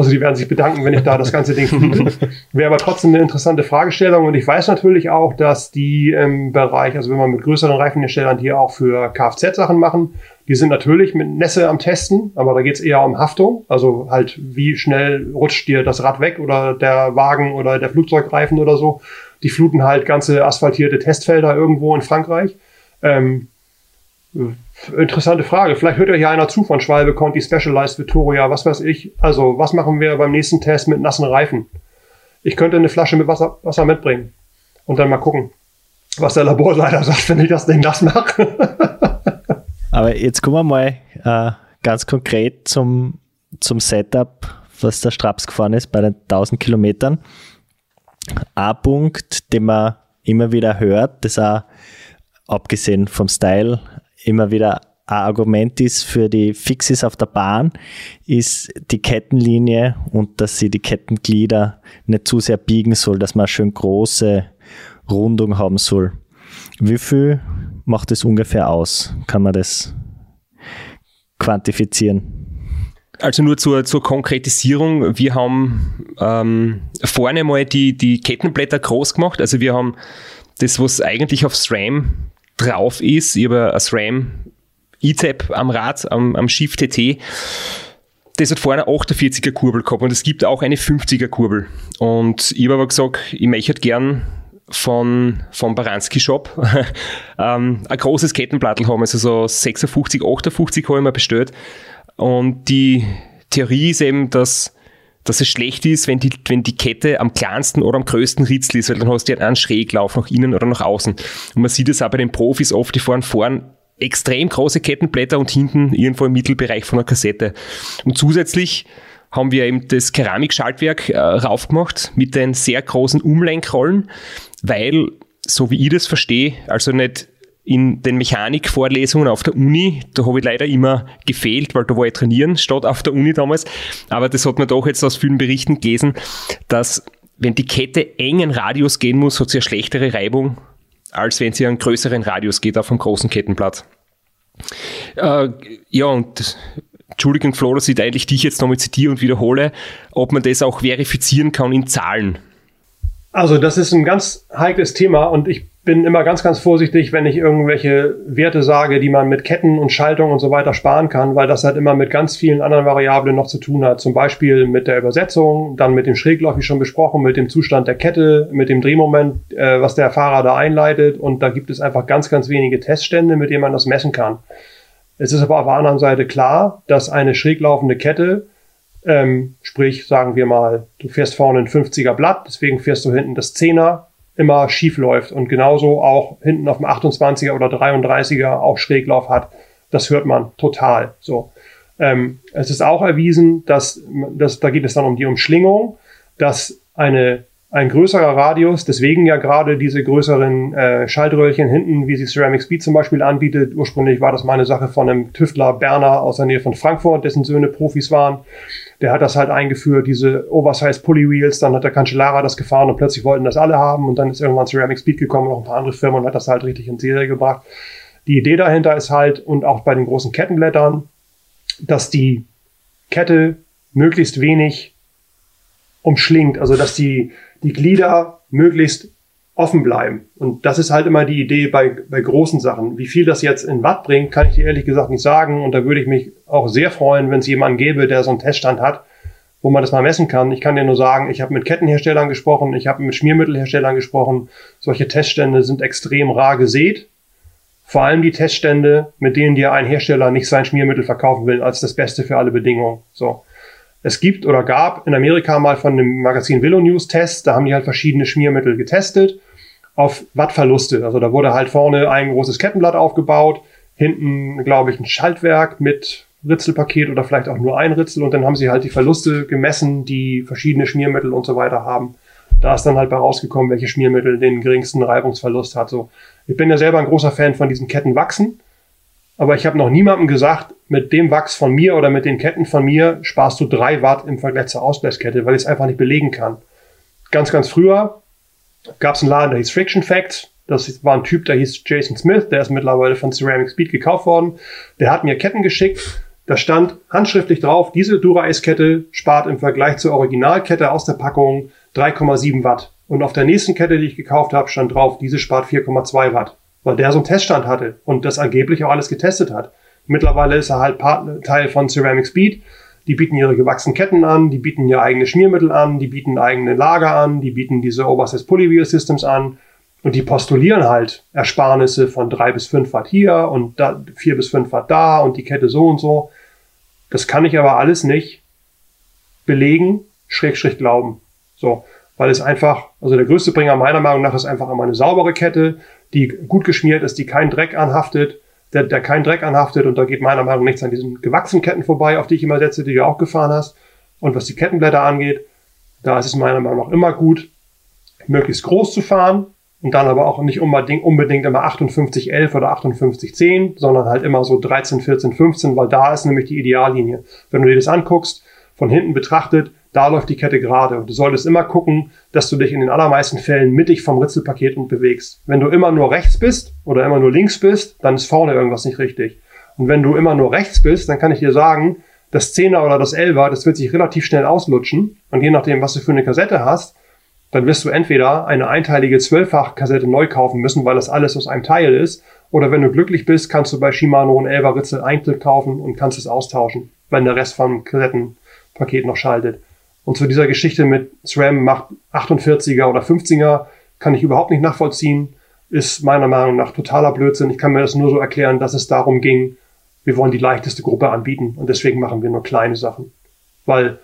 [SPEAKER 4] Also die werden sich bedanken, wenn ich da das ganze Ding fliege. Wäre aber trotzdem eine interessante Fragestellung. Und ich weiß natürlich auch, dass die im Bereich, also wenn man mit größeren Reifenherstellern, die auch für Kfz-Sachen machen, die sind natürlich mit Nässe am Testen, aber da geht es eher um Haftung. Also halt, wie schnell rutscht dir das Rad weg oder der Wagen oder der Flugzeugreifen oder so. Die fluten halt ganze asphaltierte Testfelder irgendwo in Frankreich. Ähm, interessante Frage. Vielleicht hört euch ja einer zu von Schwalbe, Conti, Specialized, Vittoria, was weiß ich. Also, was machen wir beim nächsten Test mit nassen Reifen? Ich könnte eine Flasche mit Wasser, Wasser mitbringen und dann mal gucken, was der Laborleiter sagt, wenn ich das Ding nass mache.
[SPEAKER 3] Aber jetzt kommen wir mal äh, ganz konkret zum, zum Setup, was der Straps gefahren ist bei den 1000 Kilometern. Ein Punkt, den man immer wieder hört, das auch abgesehen vom Style immer wieder ein Argument ist für die Fixes auf der Bahn, ist die Kettenlinie und dass sie die Kettenglieder nicht zu sehr biegen soll, dass man eine schön große Rundung haben soll. Wie viel macht es ungefähr aus? Kann man das quantifizieren?
[SPEAKER 2] Also nur zur, zur Konkretisierung. Wir haben ähm, vorne mal die, die Kettenblätter groß gemacht. Also wir haben das, was eigentlich auf SRAM drauf ist. Ich habe ein SRAM E-Tab am Rad, am, am Shift TT. Das hat vorne eine 48er Kurbel gehabt und es gibt auch eine 50er Kurbel. Und ich habe aber gesagt, ich möchte gern von, vom Baranski Shop ähm, ein großes Kettenplattel haben, also so 56, 58 habe ich mir bestellt. Und die Theorie ist eben, dass, dass es schlecht ist, wenn die, wenn die Kette am kleinsten oder am größten Ritzel ist, weil dann hast du ja einen Schräglauf nach innen oder nach außen. Und man sieht es auch bei den Profis oft, die fahren vorn extrem große Kettenblätter und hinten irgendwo im Mittelbereich von der Kassette. Und zusätzlich haben wir eben das Keramikschaltwerk äh, raufgemacht mit den sehr großen Umlenkrollen, weil, so wie ich das verstehe, also nicht in den Mechanikvorlesungen auf der Uni, da habe ich leider immer gefehlt, weil da war ich trainieren statt auf der Uni damals. Aber das hat man doch jetzt aus vielen Berichten gelesen, dass wenn die Kette engen Radius gehen muss, hat sie eine schlechtere Reibung, als wenn sie einen größeren Radius geht auf einem großen Kettenblatt. Äh, ja, und Entschuldigung, Flo, dass ich eigentlich dich jetzt nochmal zitiere und wiederhole, ob man das auch verifizieren kann in Zahlen.
[SPEAKER 4] Also das ist ein ganz heikles Thema und ich bin immer ganz, ganz vorsichtig, wenn ich irgendwelche Werte sage, die man mit Ketten und Schaltung und so weiter sparen kann, weil das halt immer mit ganz vielen anderen Variablen noch zu tun hat. Zum Beispiel mit der Übersetzung, dann mit dem Schräglauf, wie schon besprochen, mit dem Zustand der Kette, mit dem Drehmoment, äh, was der Fahrer da einleitet. Und da gibt es einfach ganz, ganz wenige Teststände, mit denen man das messen kann. Es ist aber auf der anderen Seite klar, dass eine schräg laufende Kette, ähm, sprich, sagen wir mal, du fährst vorne ein 50er Blatt, deswegen fährst du hinten das 10er, immer schief läuft und genauso auch hinten auf dem 28er oder 33er auch Schräglauf hat. Das hört man total. So. Ähm, es ist auch erwiesen, dass, dass da geht es dann um die Umschlingung, dass eine ein größerer Radius, deswegen ja gerade diese größeren äh, Schaltröhrchen hinten, wie sie Ceramic Speed zum Beispiel anbietet. Ursprünglich war das mal eine Sache von einem Tüftler Berner aus der Nähe von Frankfurt, dessen Söhne Profis waren. Der hat das halt eingeführt, diese Oversize Pulley Wheels, dann hat der Cancellara das gefahren und plötzlich wollten das alle haben und dann ist irgendwann Ceramic Speed gekommen, noch ein paar andere Firmen und hat das halt richtig in Serie gebracht. Die Idee dahinter ist halt, und auch bei den großen Kettenblättern, dass die Kette möglichst wenig umschlingt, also dass die die Glieder möglichst offen bleiben. Und das ist halt immer die Idee bei, bei großen Sachen. Wie viel das jetzt in Watt bringt, kann ich dir ehrlich gesagt nicht sagen. Und da würde ich mich auch sehr freuen, wenn es jemanden gäbe, der so einen Teststand hat, wo man das mal messen kann. Ich kann dir nur sagen, ich habe mit Kettenherstellern gesprochen, ich habe mit Schmiermittelherstellern gesprochen. Solche Teststände sind extrem rar gesät. Vor allem die Teststände, mit denen dir ein Hersteller nicht sein Schmiermittel verkaufen will, als das Beste für alle Bedingungen. So. Es gibt oder gab in Amerika mal von dem Magazin Willow News Tests, da haben die halt verschiedene Schmiermittel getestet auf Wattverluste. Also da wurde halt vorne ein großes Kettenblatt aufgebaut, hinten, glaube ich, ein Schaltwerk mit Ritzelpaket oder vielleicht auch nur ein Ritzel und dann haben sie halt die Verluste gemessen, die verschiedene Schmiermittel und so weiter haben. Da ist dann halt bei rausgekommen, welche Schmiermittel den geringsten Reibungsverlust hat. So, ich bin ja selber ein großer Fan von diesen Kettenwachsen, aber ich habe noch niemandem gesagt, mit dem Wachs von mir oder mit den Ketten von mir sparst du drei Watt im Vergleich zur Ausblasskette, weil ich es einfach nicht belegen kann. Ganz, ganz früher gab es einen Laden, der hieß Friction Facts. Das war ein Typ, der hieß Jason Smith, der ist mittlerweile von Ceramic Speed gekauft worden. Der hat mir Ketten geschickt. Da stand handschriftlich drauf, diese Dura-Ace-Kette spart im Vergleich zur Originalkette aus der Packung 3,7 Watt. Und auf der nächsten Kette, die ich gekauft habe, stand drauf, diese spart 4,2 Watt. Weil der so einen Teststand hatte und das angeblich auch alles getestet hat. Mittlerweile ist er halt Teil von Ceramic Speed. Die bieten ihre gewachsenen Ketten an, die bieten ihr eigene Schmiermittel an, die bieten eigene Lager an, die bieten diese Oversize Polyview Systems an und die postulieren halt Ersparnisse von drei bis fünf Watt hier und da, vier bis fünf Watt da und die Kette so und so. Das kann ich aber alles nicht belegen, schräg, glauben. So, weil es einfach, also der größte Bringer meiner Meinung nach ist einfach immer eine saubere Kette, die gut geschmiert ist, die keinen Dreck anhaftet, der, der keinen Dreck anhaftet und da geht meiner Meinung nach nichts an diesen gewachsenen Ketten vorbei, auf die ich immer setze, die du auch gefahren hast. Und was die Kettenblätter angeht, da ist es meiner Meinung nach immer gut, möglichst groß zu fahren und dann aber auch nicht unbedingt, unbedingt immer 5811 oder 5810, sondern halt immer so 13, 14, 15, weil da ist nämlich die Ideallinie. Wenn du dir das anguckst, von hinten betrachtet, da läuft die Kette gerade. Und du solltest immer gucken, dass du dich in den allermeisten Fällen mittig vom Ritzelpaket und bewegst. Wenn du immer nur rechts bist oder immer nur links bist, dann ist vorne irgendwas nicht richtig. Und wenn du immer nur rechts bist, dann kann ich dir sagen, das Zehner oder das Elfer, das wird sich relativ schnell auslutschen. Und je nachdem, was du für eine Kassette hast, dann wirst du entweder eine einteilige Zwölffach-Kassette neu kaufen müssen, weil das alles aus einem Teil ist. Oder wenn du glücklich bist, kannst du bei Shimano ein Elfer Ritzel einzeln kaufen und kannst es austauschen, wenn der Rest vom Kassettenpaket noch schaltet. Und zu dieser Geschichte mit SRAM macht 48er oder 50er kann ich überhaupt nicht nachvollziehen. Ist meiner Meinung nach totaler Blödsinn. Ich kann mir das nur so erklären, dass es darum ging, wir wollen die leichteste Gruppe anbieten und deswegen machen wir nur kleine Sachen. Weil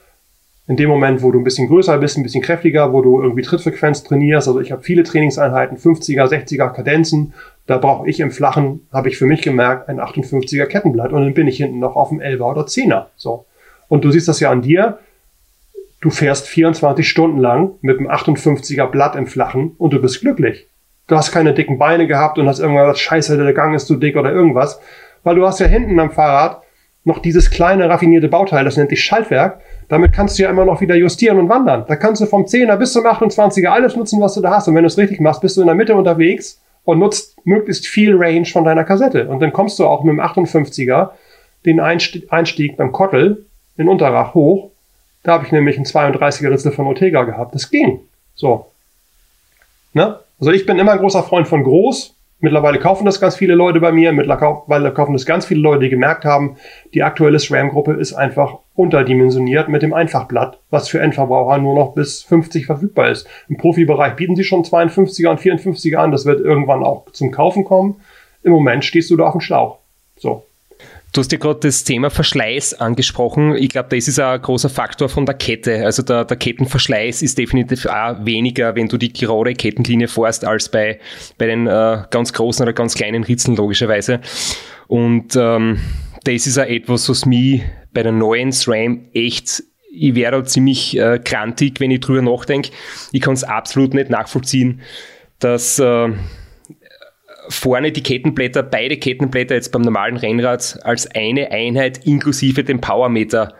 [SPEAKER 4] in dem Moment, wo du ein bisschen größer bist, ein bisschen kräftiger, wo du irgendwie Trittfrequenz trainierst, also ich habe viele Trainingseinheiten, 50er, 60er Kadenzen, da brauche ich im Flachen, habe ich für mich gemerkt, ein 58er Kettenblatt und dann bin ich hinten noch auf dem 11er oder 10er. So. Und du siehst das ja an dir, Du fährst 24 Stunden lang mit einem 58er Blatt im Flachen und du bist glücklich. Du hast keine dicken Beine gehabt und hast irgendwas Scheiße, der Gang ist zu dick oder irgendwas, weil du hast ja hinten am Fahrrad noch dieses kleine raffinierte Bauteil, das nennt sich Schaltwerk. Damit kannst du ja immer noch wieder justieren und wandern. Da kannst du vom 10er bis zum 28er alles nutzen, was du da hast. Und wenn du es richtig machst, bist du in der Mitte unterwegs und nutzt möglichst viel Range von deiner Kassette. Und dann kommst du auch mit dem 58er den Einstieg beim Kottel in Unterrach hoch da habe ich nämlich einen 32er Ritzel von Ortega gehabt. Das ging. So. Ne? Also ich bin immer ein großer Freund von groß. Mittlerweile kaufen das ganz viele Leute bei mir. Mittlerweile kaufen das ganz viele Leute, die gemerkt haben, die aktuelle SRAM-Gruppe ist einfach unterdimensioniert mit dem Einfachblatt, was für Endverbraucher nur noch bis 50 verfügbar ist. Im Profibereich bieten sie schon 52er und 54er an. Das wird irgendwann auch zum Kaufen kommen. Im Moment stehst du da auf dem Schlauch. So.
[SPEAKER 2] Du hast ja gerade das Thema Verschleiß angesprochen. Ich glaube, das ist ein großer Faktor von der Kette. Also der, der Kettenverschleiß ist definitiv auch weniger, wenn du die gerade Kettenlinie fährst, als bei, bei den äh, ganz großen oder ganz kleinen Ritzen logischerweise. Und ähm, das ist auch etwas, was mich bei der neuen SRAM echt ich wäre ziemlich äh, krantig, wenn ich drüber nachdenke. Ich kann es absolut nicht nachvollziehen, dass äh, vorne die Kettenblätter, beide Kettenblätter jetzt beim normalen Rennrad als eine Einheit inklusive dem Powermeter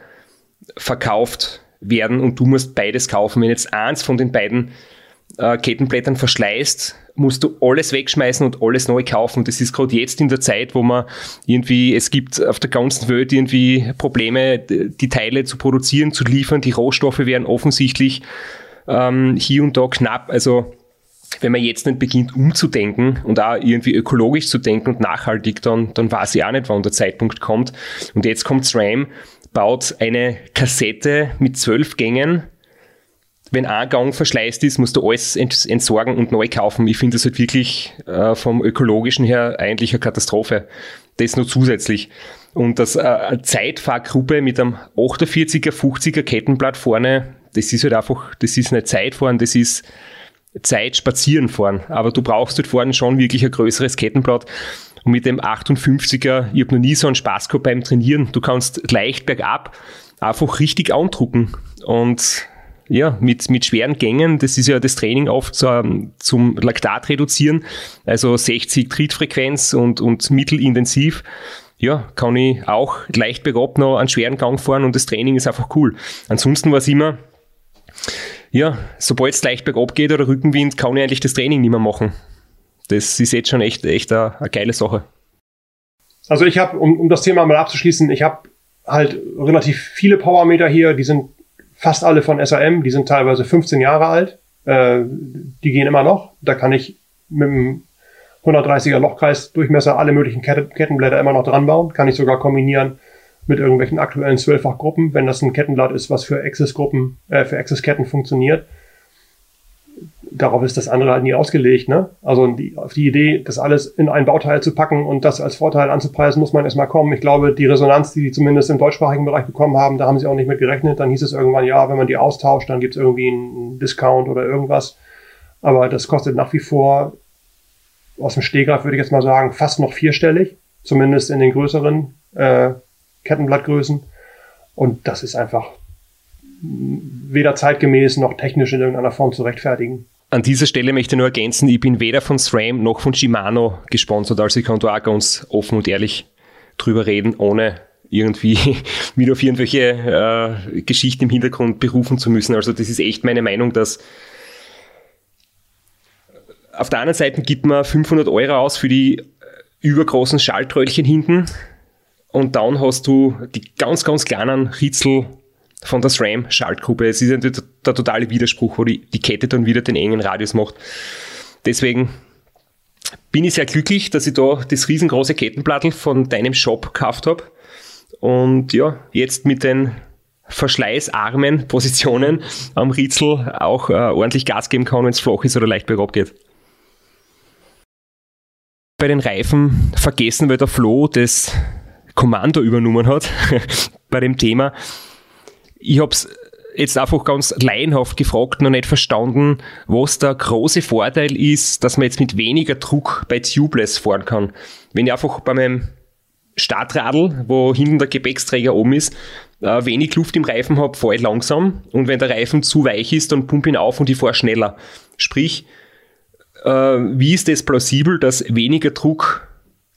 [SPEAKER 2] verkauft werden und du musst beides kaufen. Wenn jetzt eins von den beiden äh, Kettenblättern verschleißt, musst du alles wegschmeißen und alles neu kaufen. Das ist gerade jetzt in der Zeit, wo man irgendwie, es gibt auf der ganzen Welt irgendwie Probleme, die Teile zu produzieren, zu liefern. Die Rohstoffe werden offensichtlich ähm, hier und da knapp. Also wenn man jetzt nicht beginnt umzudenken und auch irgendwie ökologisch zu denken und nachhaltig, dann, dann weiß ich auch nicht, wann der Zeitpunkt kommt. Und jetzt kommt SRAM, baut eine Kassette mit zwölf Gängen. Wenn ein Gang verschleißt ist, musst du alles entsorgen und neu kaufen. Ich finde das halt wirklich äh, vom ökologischen her eigentlich eine Katastrophe. Das nur zusätzlich. Und das äh, Zeitfahrgruppe mit einem 48er, 50er Kettenblatt vorne, das ist halt einfach, das ist nicht Zeitfahren, das ist Zeit spazieren fahren. Aber du brauchst dort vorne schon wirklich ein größeres Kettenblatt. Und mit dem 58er, ich habe noch nie so einen Spaß gehabt beim Trainieren. Du kannst leicht bergab einfach richtig andrucken. Und ja, mit, mit schweren Gängen, das ist ja das Training oft zum, zum Laktat reduzieren, also 60 Trittfrequenz und, und mittelintensiv. Ja, kann ich auch leicht bergabt noch einen schweren Gang fahren und das Training ist einfach cool. Ansonsten war es immer, ja, sobald es leicht bergab geht oder Rückenwind, kann ich eigentlich das Training nicht mehr machen. Das ist jetzt schon echt, echt eine, eine geile Sache.
[SPEAKER 4] Also ich habe, um, um das Thema mal abzuschließen, ich habe halt relativ viele Powermeter hier, die sind fast alle von SAM, die sind teilweise 15 Jahre alt, äh, die gehen immer noch. Da kann ich mit dem 130er Lochkreis Durchmesser alle möglichen Kettenblätter immer noch dran bauen, kann ich sogar kombinieren mit irgendwelchen aktuellen Zwölffachgruppen, wenn das ein Kettenblatt ist, was für Access-Gruppen, äh, für Access-Ketten funktioniert. Darauf ist das andere halt nie ausgelegt, ne? Also die, auf die Idee, das alles in ein Bauteil zu packen und das als Vorteil anzupreisen, muss man erstmal kommen. Ich glaube, die Resonanz, die die zumindest im deutschsprachigen Bereich bekommen haben, da haben sie auch nicht mit gerechnet. Dann hieß es irgendwann, ja, wenn man die austauscht, dann gibt es irgendwie einen Discount oder irgendwas. Aber das kostet nach wie vor, aus dem Stehgreif würde ich jetzt mal sagen, fast noch vierstellig, zumindest in den größeren äh, Kettenblattgrößen. Und das ist einfach weder zeitgemäß noch technisch in irgendeiner Form zu rechtfertigen.
[SPEAKER 2] An dieser Stelle möchte ich nur ergänzen, ich bin weder von SRAM noch von Shimano gesponsert, also ich kann da auch ganz offen und ehrlich drüber reden, ohne irgendwie wieder auf irgendwelche äh, Geschichten im Hintergrund berufen zu müssen. Also das ist echt meine Meinung, dass auf der anderen Seite gibt man 500 Euro aus für die übergroßen Schaltröllchen hinten und dann hast du die ganz, ganz kleinen Ritzel von der SRAM-Schaltgruppe. Es ist ja der, der totale Widerspruch, wo die, die Kette dann wieder den engen Radius macht. Deswegen bin ich sehr glücklich, dass ich da das riesengroße Kettenplattel von deinem Shop gekauft habe. Und ja, jetzt mit den verschleißarmen Positionen am Ritzel auch äh, ordentlich Gas geben kann, wenn es flach ist oder leicht bergab geht. Bei den Reifen vergessen wir der Flo das Kommando übernommen hat bei dem Thema. Ich habe es jetzt einfach ganz laienhaft gefragt, noch nicht verstanden, was der große Vorteil ist, dass man jetzt mit weniger Druck bei Tubeless fahren kann. Wenn ich einfach bei meinem Startradl, wo hinten der Gepäcksträger oben ist, äh, wenig Luft im Reifen habe, fahre ich langsam. Und wenn der Reifen zu weich ist, dann pumpe ich ihn auf und ich fahre schneller. Sprich, äh, wie ist das plausibel, dass weniger Druck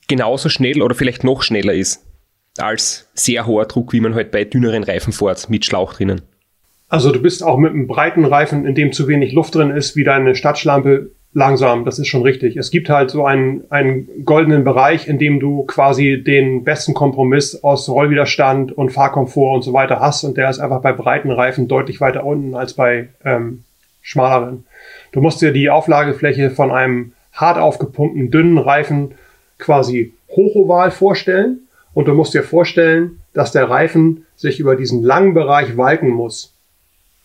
[SPEAKER 2] genauso schnell oder vielleicht noch schneller ist? Als sehr hoher Druck, wie man halt bei dünneren Reifen fährt, mit Schlauch drinnen.
[SPEAKER 4] Also du bist auch mit einem breiten Reifen, in dem zu wenig Luft drin ist, wie deine Stadtschlampe langsam, das ist schon richtig. Es gibt halt so einen, einen goldenen Bereich, in dem du quasi den besten Kompromiss aus Rollwiderstand und Fahrkomfort und so weiter hast und der ist einfach bei breiten Reifen deutlich weiter unten als bei ähm, schmaleren. Du musst dir die Auflagefläche von einem hart aufgepumpten, dünnen Reifen quasi hochoval vorstellen und du musst dir vorstellen, dass der Reifen sich über diesen langen Bereich walken muss.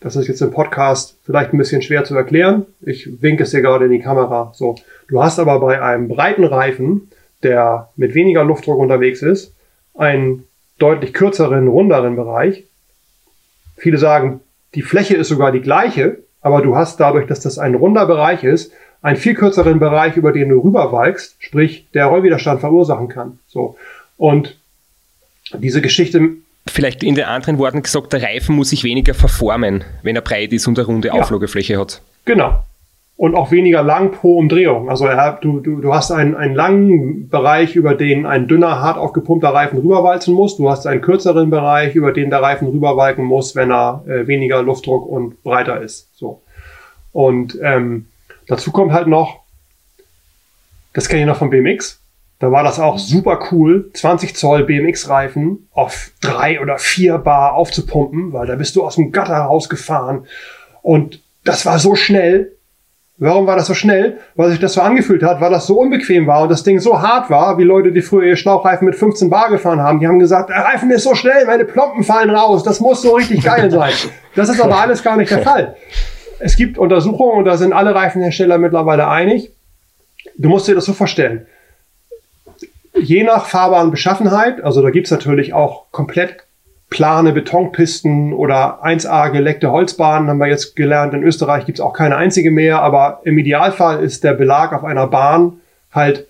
[SPEAKER 4] Das ist jetzt im Podcast vielleicht ein bisschen schwer zu erklären. Ich winke es dir gerade in die Kamera. So. Du hast aber bei einem breiten Reifen, der mit weniger Luftdruck unterwegs ist, einen deutlich kürzeren, runderen Bereich. Viele sagen, die Fläche ist sogar die gleiche, aber du hast dadurch, dass das ein runder Bereich ist, einen viel kürzeren Bereich, über den du rüberwalkst, sprich der Rollwiderstand verursachen kann. So. Und diese Geschichte.
[SPEAKER 2] Vielleicht in den anderen Worten gesagt, der Reifen muss sich weniger verformen, wenn er breit ist und eine runde ja, Auflagefläche hat.
[SPEAKER 4] Genau. Und auch weniger lang pro Umdrehung. Also er, du, du, du hast einen, einen langen Bereich, über den ein dünner, hart aufgepumpter Reifen rüberwalzen muss. Du hast einen kürzeren Bereich, über den der Reifen rüberwalken muss, wenn er äh, weniger Luftdruck und breiter ist. So. Und ähm, dazu kommt halt noch, das kenne ich noch vom BMX, da war das auch super cool, 20 Zoll BMX-Reifen auf drei oder vier Bar aufzupumpen, weil da bist du aus dem Gatter rausgefahren. Und das war so schnell. Warum war das so schnell? Weil sich das so angefühlt hat, weil das so unbequem war und das Ding so hart war, wie Leute, die früher ihr Schlauchreifen mit 15 Bar gefahren haben. Die haben gesagt, der Reifen ist so schnell, meine Plomben fallen raus, das muss so richtig geil sein. Das ist aber alles gar nicht der Fall. Es gibt Untersuchungen und da sind alle Reifenhersteller mittlerweile einig. Du musst dir das so vorstellen. Je nach Fahrbahnbeschaffenheit, also da gibt's natürlich auch komplett plane Betonpisten oder 1A geleckte Holzbahnen, haben wir jetzt gelernt. In Österreich gibt's auch keine einzige mehr, aber im Idealfall ist der Belag auf einer Bahn halt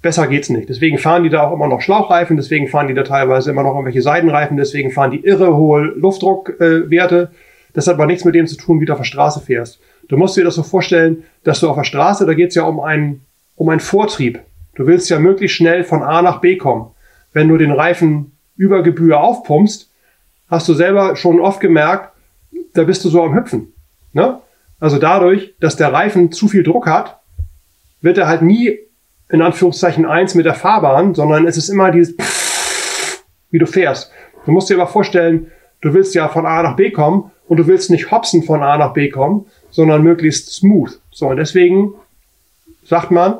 [SPEAKER 4] besser geht's nicht. Deswegen fahren die da auch immer noch Schlauchreifen, deswegen fahren die da teilweise immer noch irgendwelche Seidenreifen, deswegen fahren die irre hohe Luftdruckwerte. Äh, das hat aber nichts mit dem zu tun, wie du auf der Straße fährst. Du musst dir das so vorstellen, dass du auf der Straße, da geht's ja um einen, um einen Vortrieb. Du willst ja möglichst schnell von A nach B kommen. Wenn du den Reifen über Gebühr aufpumpst, hast du selber schon oft gemerkt, da bist du so am Hüpfen. Ne? Also dadurch, dass der Reifen zu viel Druck hat, wird er halt nie in Anführungszeichen eins mit der Fahrbahn, sondern es ist immer dieses, wie du fährst. Du musst dir aber vorstellen, du willst ja von A nach B kommen und du willst nicht hopsen von A nach B kommen, sondern möglichst smooth. So, und deswegen sagt man,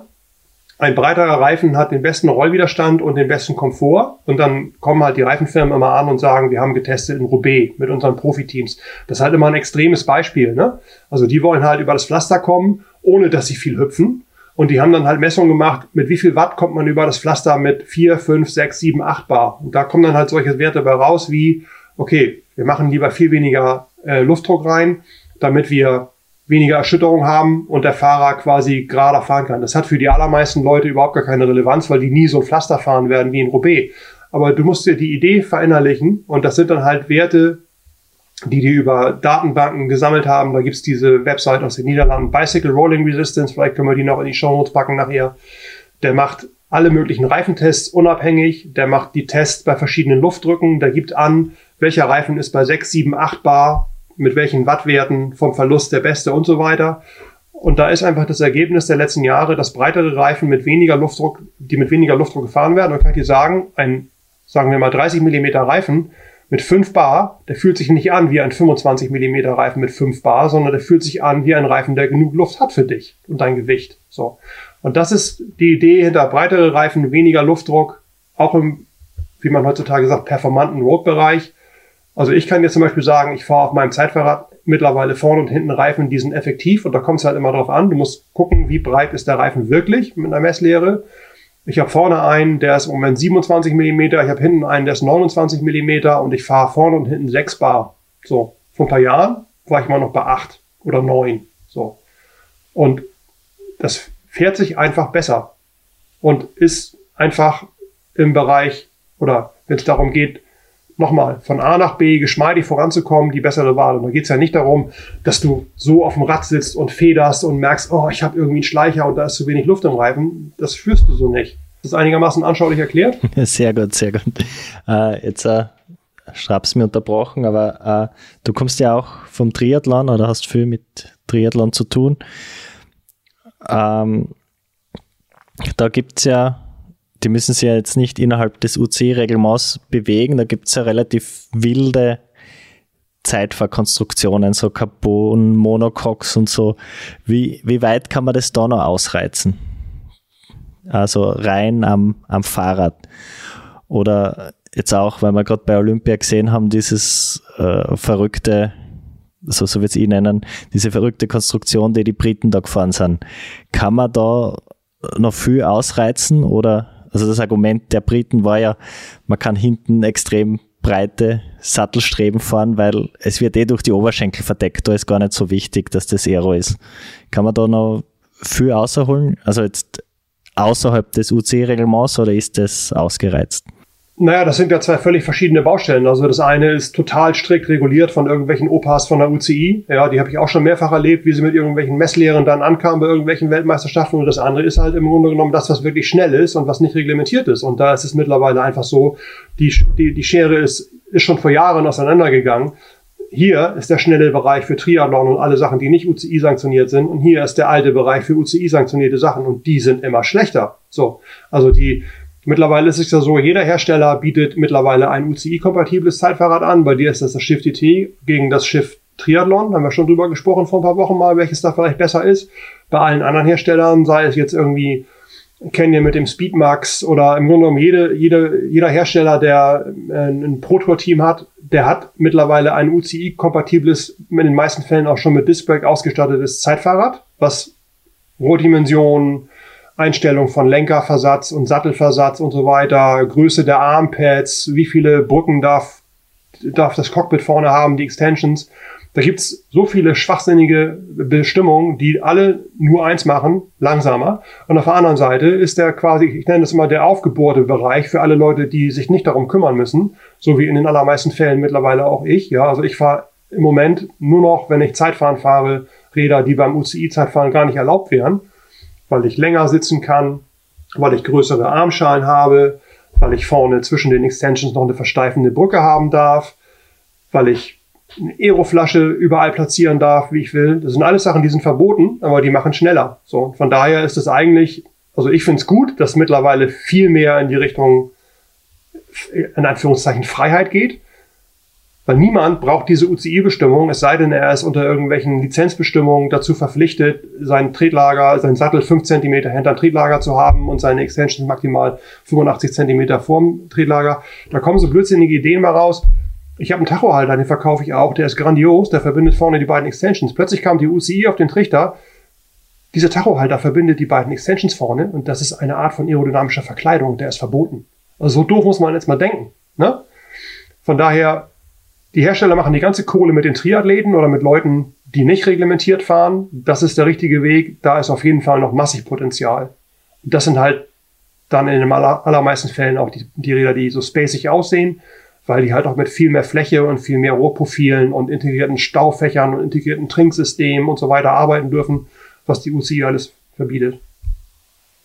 [SPEAKER 4] ein breiterer Reifen hat den besten Rollwiderstand und den besten Komfort. Und dann kommen halt die Reifenfirmen immer an und sagen, wir haben getestet in Roubaix mit unseren Profiteams. Das ist halt immer ein extremes Beispiel. Ne? Also die wollen halt über das Pflaster kommen, ohne dass sie viel hüpfen. Und die haben dann halt Messungen gemacht, mit wie viel Watt kommt man über das Pflaster mit 4, 5, 6, 7, 8 Bar. Und da kommen dann halt solche Werte bei raus wie, okay, wir machen lieber viel weniger äh, Luftdruck rein, damit wir weniger Erschütterung haben und der Fahrer quasi gerader fahren kann. Das hat für die allermeisten Leute überhaupt gar keine Relevanz, weil die nie so ein Pflaster fahren werden wie in Roubaix. Aber du musst dir die Idee verinnerlichen und das sind dann halt Werte, die die über Datenbanken gesammelt haben. Da gibt's diese Website aus den Niederlanden, Bicycle Rolling Resistance, vielleicht können wir die noch in die Show Notes packen nachher. Der macht alle möglichen Reifentests unabhängig, der macht die Tests bei verschiedenen Luftdrücken, der gibt an, welcher Reifen ist bei 6, 7, 8 Bar mit welchen Wattwerten vom Verlust der beste und so weiter. Und da ist einfach das Ergebnis der letzten Jahre, dass breitere Reifen mit weniger Luftdruck, die mit weniger Luftdruck gefahren werden. Und kann ich dir sagen, ein, sagen wir mal 30 Millimeter Reifen mit 5 Bar, der fühlt sich nicht an wie ein 25 Millimeter Reifen mit 5 Bar, sondern der fühlt sich an wie ein Reifen, der genug Luft hat für dich und dein Gewicht. So. Und das ist die Idee hinter breitere Reifen, weniger Luftdruck, auch im, wie man heutzutage sagt, performanten Roadbereich. Also ich kann jetzt zum Beispiel sagen, ich fahre auf meinem Zeitfahrrad mittlerweile vorne und hinten Reifen, die sind effektiv und da kommt es halt immer drauf an. Du musst gucken, wie breit ist der Reifen wirklich mit einer Messlehre. Ich habe vorne einen, der ist im Moment 27 mm, ich habe hinten einen, der ist 29 mm und ich fahre vorne und hinten 6 Bar. So, vor ein paar Jahren war ich mal noch bei 8 oder 9. So. Und das fährt sich einfach besser und ist einfach im Bereich oder wenn es darum geht, nochmal, von A nach B geschmeidig voranzukommen, die bessere Wahl. Und da geht es ja nicht darum, dass du so auf dem Rad sitzt und federst und merkst, oh, ich habe irgendwie einen Schleicher und da ist zu wenig Luft im Reifen. Das führst du so nicht. Das ist einigermaßen anschaulich erklärt.
[SPEAKER 3] Sehr gut, sehr gut. Äh, jetzt äh, Schraub's mir unterbrochen, aber äh, du kommst ja auch vom Triathlon oder hast viel mit Triathlon zu tun. Ähm, da gibt es ja die müssen sich ja jetzt nicht innerhalb des UC-Regelmaß bewegen. Da gibt es ja relativ wilde Zeitverkonstruktionen, so Carbon, Monocoques und so. Wie, wie weit kann man das da noch ausreizen? Also rein am, am Fahrrad. Oder jetzt auch, weil wir gerade bei Olympia gesehen haben, dieses äh, verrückte, so, so wird es ich nennen, diese verrückte Konstruktion, die die Briten da gefahren sind. Kann man da noch viel ausreizen oder also das Argument der Briten war ja, man kann hinten extrem breite Sattelstreben fahren, weil es wird eh durch die Oberschenkel verdeckt. Da ist gar nicht so wichtig, dass das Aero ist. Kann man da noch viel außerholen? Also jetzt außerhalb des UC-Reglements oder ist das ausgereizt?
[SPEAKER 4] Naja, das sind ja zwei völlig verschiedene Baustellen. Also das eine ist total strikt reguliert von irgendwelchen Opas von der UCI. Ja, die habe ich auch schon mehrfach erlebt, wie sie mit irgendwelchen Messlehren dann ankamen bei irgendwelchen Weltmeisterschaften. Und das andere ist halt im Grunde genommen das, was wirklich schnell ist und was nicht reglementiert ist. Und da ist es mittlerweile einfach so, die, die, die Schere ist, ist schon vor Jahren auseinandergegangen. Hier ist der schnelle Bereich für Triathlon und alle Sachen, die nicht UCI sanktioniert sind. Und hier ist der alte Bereich für UCI sanktionierte Sachen und die sind immer schlechter. So. Also die, Mittlerweile ist es ja so, jeder Hersteller bietet mittlerweile ein UCI-kompatibles Zeitfahrrad an. Bei dir ist das das Shift TT gegen das Shift Triathlon, haben wir schon drüber gesprochen vor ein paar Wochen mal, welches da vielleicht besser ist. Bei allen anderen Herstellern, sei es jetzt irgendwie Canyon mit dem Speedmax oder im Grunde genommen jede, jede, jeder Hersteller, der äh, ein Pro-Tour-Team hat, der hat mittlerweile ein UCI-kompatibles, in den meisten Fällen auch schon mit Discbrake ausgestattetes Zeitfahrrad, was Rohdimensionen, Einstellung von Lenkerversatz und Sattelversatz und so weiter, Größe der Armpads, wie viele Brücken darf, darf das Cockpit vorne haben, die Extensions. Da gibt's so viele schwachsinnige Bestimmungen, die alle nur eins machen, langsamer. Und auf der anderen Seite ist der quasi, ich nenne das immer der aufgebohrte Bereich für alle Leute, die sich nicht darum kümmern müssen, so wie in den allermeisten Fällen mittlerweile auch ich. Ja, also ich fahre im Moment nur noch, wenn ich Zeitfahren fahre, Räder, die beim UCI-Zeitfahren gar nicht erlaubt wären weil ich länger sitzen kann, weil ich größere Armschalen habe, weil ich vorne zwischen den Extensions noch eine versteifende Brücke haben darf, weil ich eine Aeroflasche überall platzieren darf, wie ich will. Das sind alles Sachen, die sind verboten, aber die machen schneller. So, von daher ist es eigentlich, also ich finde es gut, dass mittlerweile viel mehr in die Richtung in Anführungszeichen Freiheit geht. Weil niemand braucht diese UCI-Bestimmung, es sei denn, er ist unter irgendwelchen Lizenzbestimmungen dazu verpflichtet, sein Tretlager, sein Sattel 5 cm hinter dem Tretlager zu haben und seine Extensions maximal 85 cm vorm Tretlager. Da kommen so blödsinnige Ideen mal raus. Ich habe einen Tachohalter, den verkaufe ich auch, der ist grandios, der verbindet vorne die beiden Extensions. Plötzlich kam die UCI auf den Trichter. Dieser Tachohalter verbindet die beiden Extensions vorne und das ist eine Art von aerodynamischer Verkleidung, der ist verboten. Also so doof muss man jetzt mal denken. Ne? Von daher die Hersteller machen die ganze Kohle mit den Triathleten oder mit Leuten, die nicht reglementiert fahren. Das ist der richtige Weg. Da ist auf jeden Fall noch massig Potenzial. Das sind halt dann in den aller, allermeisten Fällen auch die, die Räder, die so spacig aussehen, weil die halt auch mit viel mehr Fläche und viel mehr Rohrprofilen und integrierten Staufächern und integrierten Trinksystemen und so weiter arbeiten dürfen, was die UCI alles verbietet.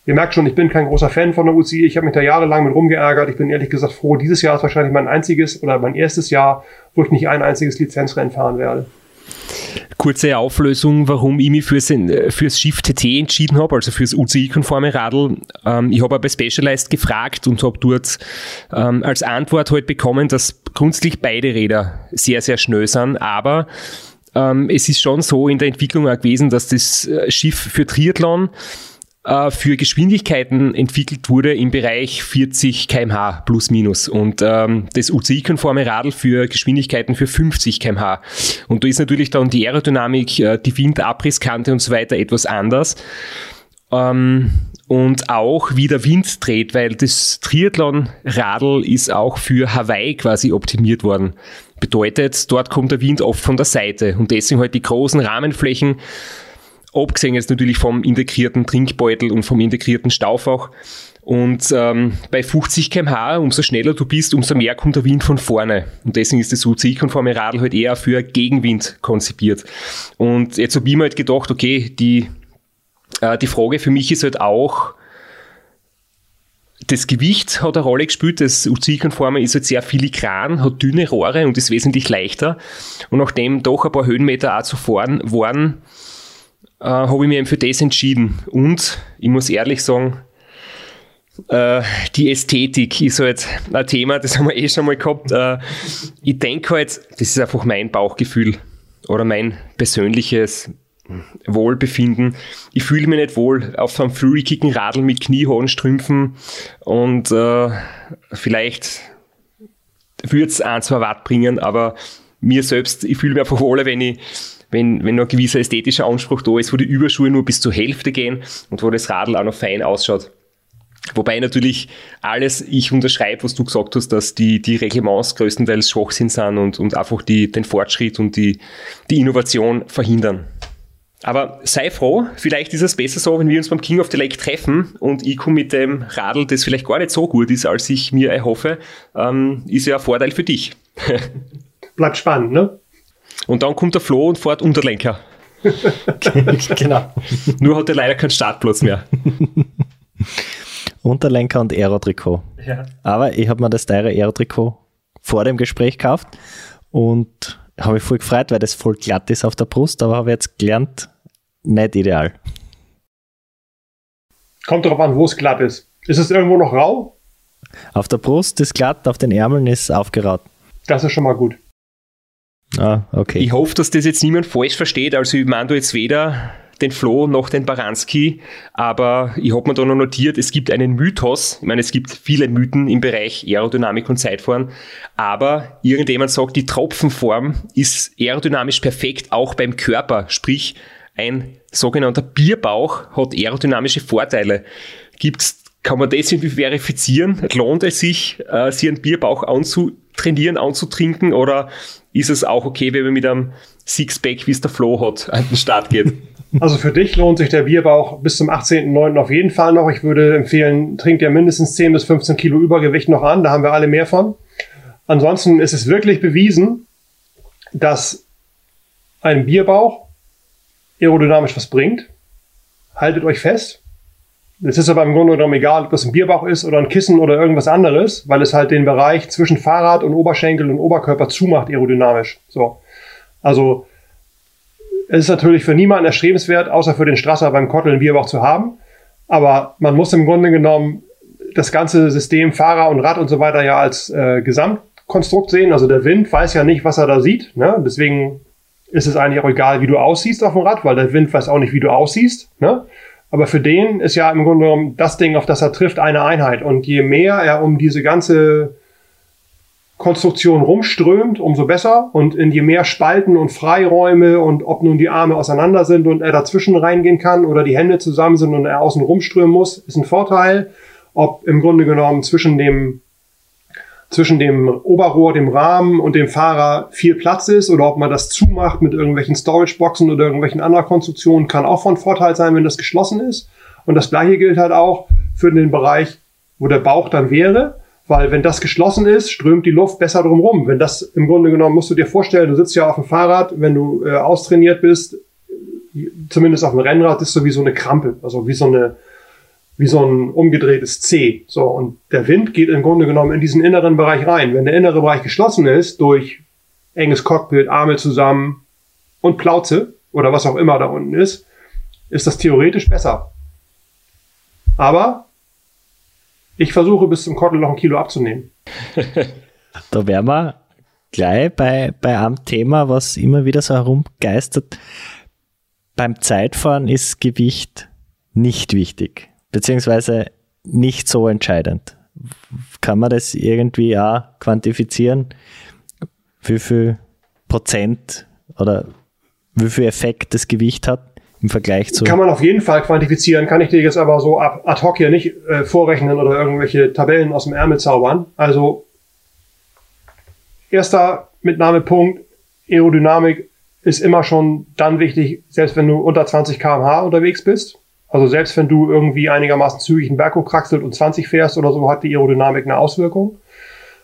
[SPEAKER 4] Ihr merkt schon, ich bin kein großer Fan von der UCI. Ich habe mich da jahrelang mit rumgeärgert. Ich bin ehrlich gesagt froh. Dieses Jahr ist wahrscheinlich mein einziges oder mein erstes Jahr, wo ich nicht ein einziges Lizenzrennen fahren werde.
[SPEAKER 2] Kurze Auflösung, warum ich mich fürs, fürs Schiff TT entschieden habe, also fürs UCI-konforme Radl. Ähm, ich habe bei Specialized gefragt und habe dort ähm, als Antwort halt bekommen, dass grundsätzlich beide Räder sehr, sehr schnell sind, aber ähm, es ist schon so in der Entwicklung auch gewesen, dass das äh, Schiff für Triathlon äh, für Geschwindigkeiten entwickelt wurde im Bereich 40 kmh plus minus und ähm, das UCI-konforme Radl für Geschwindigkeiten für 50 kmh. Und da ist natürlich dann die Aerodynamik, äh, die Windabrissskante und so weiter etwas anders. Ähm, und auch wie der Wind dreht, weil das Triathlon-Radl ist auch für Hawaii quasi optimiert worden. Bedeutet, dort kommt der Wind oft von der Seite und deswegen halt die großen Rahmenflächen abgesehen jetzt natürlich vom integrierten Trinkbeutel und vom integrierten Staufach. Und ähm, bei 50 kmh, umso schneller du bist, umso mehr kommt der Wind von vorne. Und deswegen ist das UCI-konforme Radl halt eher für Gegenwind konzipiert. Und jetzt habe ich mir halt gedacht, okay, die, äh, die Frage für mich ist halt auch, das Gewicht hat eine Rolle gespielt. Das UCI-konforme ist halt sehr filigran, hat dünne Rohre und ist wesentlich leichter. Und nachdem doch ein paar Höhenmeter auch zu fahren waren, äh, habe ich mich eben für das entschieden. Und ich muss ehrlich sagen, äh, die Ästhetik ist halt ein Thema, das haben wir eh schon mal gehabt. Äh, ich denke halt, das ist einfach mein Bauchgefühl oder mein persönliches Wohlbefinden. Ich fühle mich nicht wohl auf einem freakigen Radl mit kniehohen Strümpfen und äh, vielleicht würde es ein, zwei Watt bringen, aber mir selbst, ich fühle mich einfach wohler, wenn ich wenn, wenn noch ein gewisser ästhetischer Anspruch da ist, wo die Überschuhe nur bis zur Hälfte gehen und wo das Radl auch noch fein ausschaut. Wobei natürlich alles, ich unterschreibe, was du gesagt hast, dass die, die Reglements größtenteils Schwachsinn sind und, und einfach die, den Fortschritt und die, die Innovation verhindern. Aber sei froh, vielleicht ist es besser so, wenn wir uns beim King of the Lake treffen und ich komme mit dem Radl, das vielleicht gar nicht so gut ist, als ich mir erhoffe, ähm, ist ja ein Vorteil für dich.
[SPEAKER 4] Bleibt spannend, ne?
[SPEAKER 2] Und dann kommt der Flo und fährt Unterlenker.
[SPEAKER 3] genau.
[SPEAKER 2] Nur hat er leider keinen Startplatz mehr.
[SPEAKER 3] Unterlenker und Aero-Trikot. Ja. Aber ich habe mir das teure Aero-Trikot vor dem Gespräch gekauft und habe mich voll gefreut, weil das voll glatt ist auf der Brust, aber habe jetzt gelernt, nicht ideal.
[SPEAKER 4] Kommt darauf an, wo es glatt ist. Ist es irgendwo noch rau?
[SPEAKER 3] Auf der Brust ist glatt, auf den Ärmeln ist aufgeraut.
[SPEAKER 4] Das ist schon mal gut.
[SPEAKER 2] Ah, okay. Ich hoffe, dass das jetzt niemand falsch versteht. Also ich meine du jetzt weder den Flo noch den Baranski, aber ich habe mir da noch notiert, es gibt einen Mythos. Ich meine, es gibt viele Mythen im Bereich Aerodynamik und Zeitfahren, aber irgendjemand sagt, die Tropfenform ist aerodynamisch perfekt, auch beim Körper. Sprich, ein sogenannter Bierbauch hat aerodynamische Vorteile. Gibt's kann man das irgendwie verifizieren? Lohnt es sich, äh, sich einen Bierbauch anzutrainieren, anzutrinken oder ist es auch okay, wenn man mit einem Sixpack, wie es der Flo hat, an den Start geht?
[SPEAKER 4] Also für dich lohnt sich der Bierbauch bis zum 18.09. auf jeden Fall noch. Ich würde empfehlen, trinkt ja mindestens 10 bis 15 Kilo Übergewicht noch an. Da haben wir alle mehr von. Ansonsten ist es wirklich bewiesen, dass ein Bierbauch aerodynamisch was bringt. Haltet euch fest. Es ist aber im Grunde genommen egal, ob das ein Bierbauch ist oder ein Kissen oder irgendwas anderes, weil es halt den Bereich zwischen Fahrrad und Oberschenkel und Oberkörper zumacht aerodynamisch. So. Also, es ist natürlich für niemanden erstrebenswert, außer für den Strasser beim Kottel einen Bierbauch zu haben. Aber man muss im Grunde genommen das ganze System Fahrer und Rad und so weiter ja als äh, Gesamtkonstrukt sehen. Also der Wind weiß ja nicht, was er da sieht. Ne? Deswegen ist es eigentlich auch egal, wie du aussiehst auf dem Rad, weil der Wind weiß auch nicht, wie du aussiehst. Ne? Aber für den ist ja im Grunde genommen das Ding, auf das er trifft, eine Einheit. Und je mehr er um diese ganze Konstruktion rumströmt, umso besser. Und in je mehr Spalten und Freiräume und ob nun die Arme auseinander sind und er dazwischen reingehen kann oder die Hände zusammen sind und er außen rumströmen muss, ist ein Vorteil. Ob im Grunde genommen zwischen dem zwischen dem Oberrohr, dem Rahmen und dem Fahrer viel Platz ist oder ob man das zumacht mit irgendwelchen Storage-Boxen oder irgendwelchen anderen Konstruktionen, kann auch von Vorteil sein, wenn das geschlossen ist. Und das gleiche gilt halt auch für den Bereich, wo der Bauch dann wäre, weil wenn das geschlossen ist, strömt die Luft besser drumherum. Wenn das im Grunde genommen, musst du dir vorstellen, du sitzt ja auf dem Fahrrad, wenn du äh, austrainiert bist, zumindest auf dem Rennrad, ist so wie so eine Krampe, also wie so eine, wie so ein umgedrehtes C. So, und der Wind geht im Grunde genommen in diesen inneren Bereich rein. Wenn der innere Bereich geschlossen ist, durch enges Cockpit, Arme zusammen und Plauze oder was auch immer da unten ist, ist das theoretisch besser. Aber ich versuche bis zum Kottel noch ein Kilo abzunehmen.
[SPEAKER 3] da wären wir gleich bei, bei einem Thema, was immer wieder so herumgeistert. Beim Zeitfahren ist Gewicht nicht wichtig beziehungsweise nicht so entscheidend. Kann man das irgendwie auch quantifizieren? Wie viel Prozent oder wie viel Effekt das Gewicht hat im Vergleich zu.
[SPEAKER 4] Kann man auf jeden Fall quantifizieren, kann ich dir jetzt aber so ad hoc hier nicht äh, vorrechnen oder irgendwelche Tabellen aus dem Ärmel zaubern. Also, erster Mitnahmepunkt, Aerodynamik ist immer schon dann wichtig, selbst wenn du unter 20 km/h unterwegs bist. Also selbst wenn du irgendwie einigermaßen zügig einen Berg hochkraxelt und 20 fährst oder so, hat die Aerodynamik eine Auswirkung.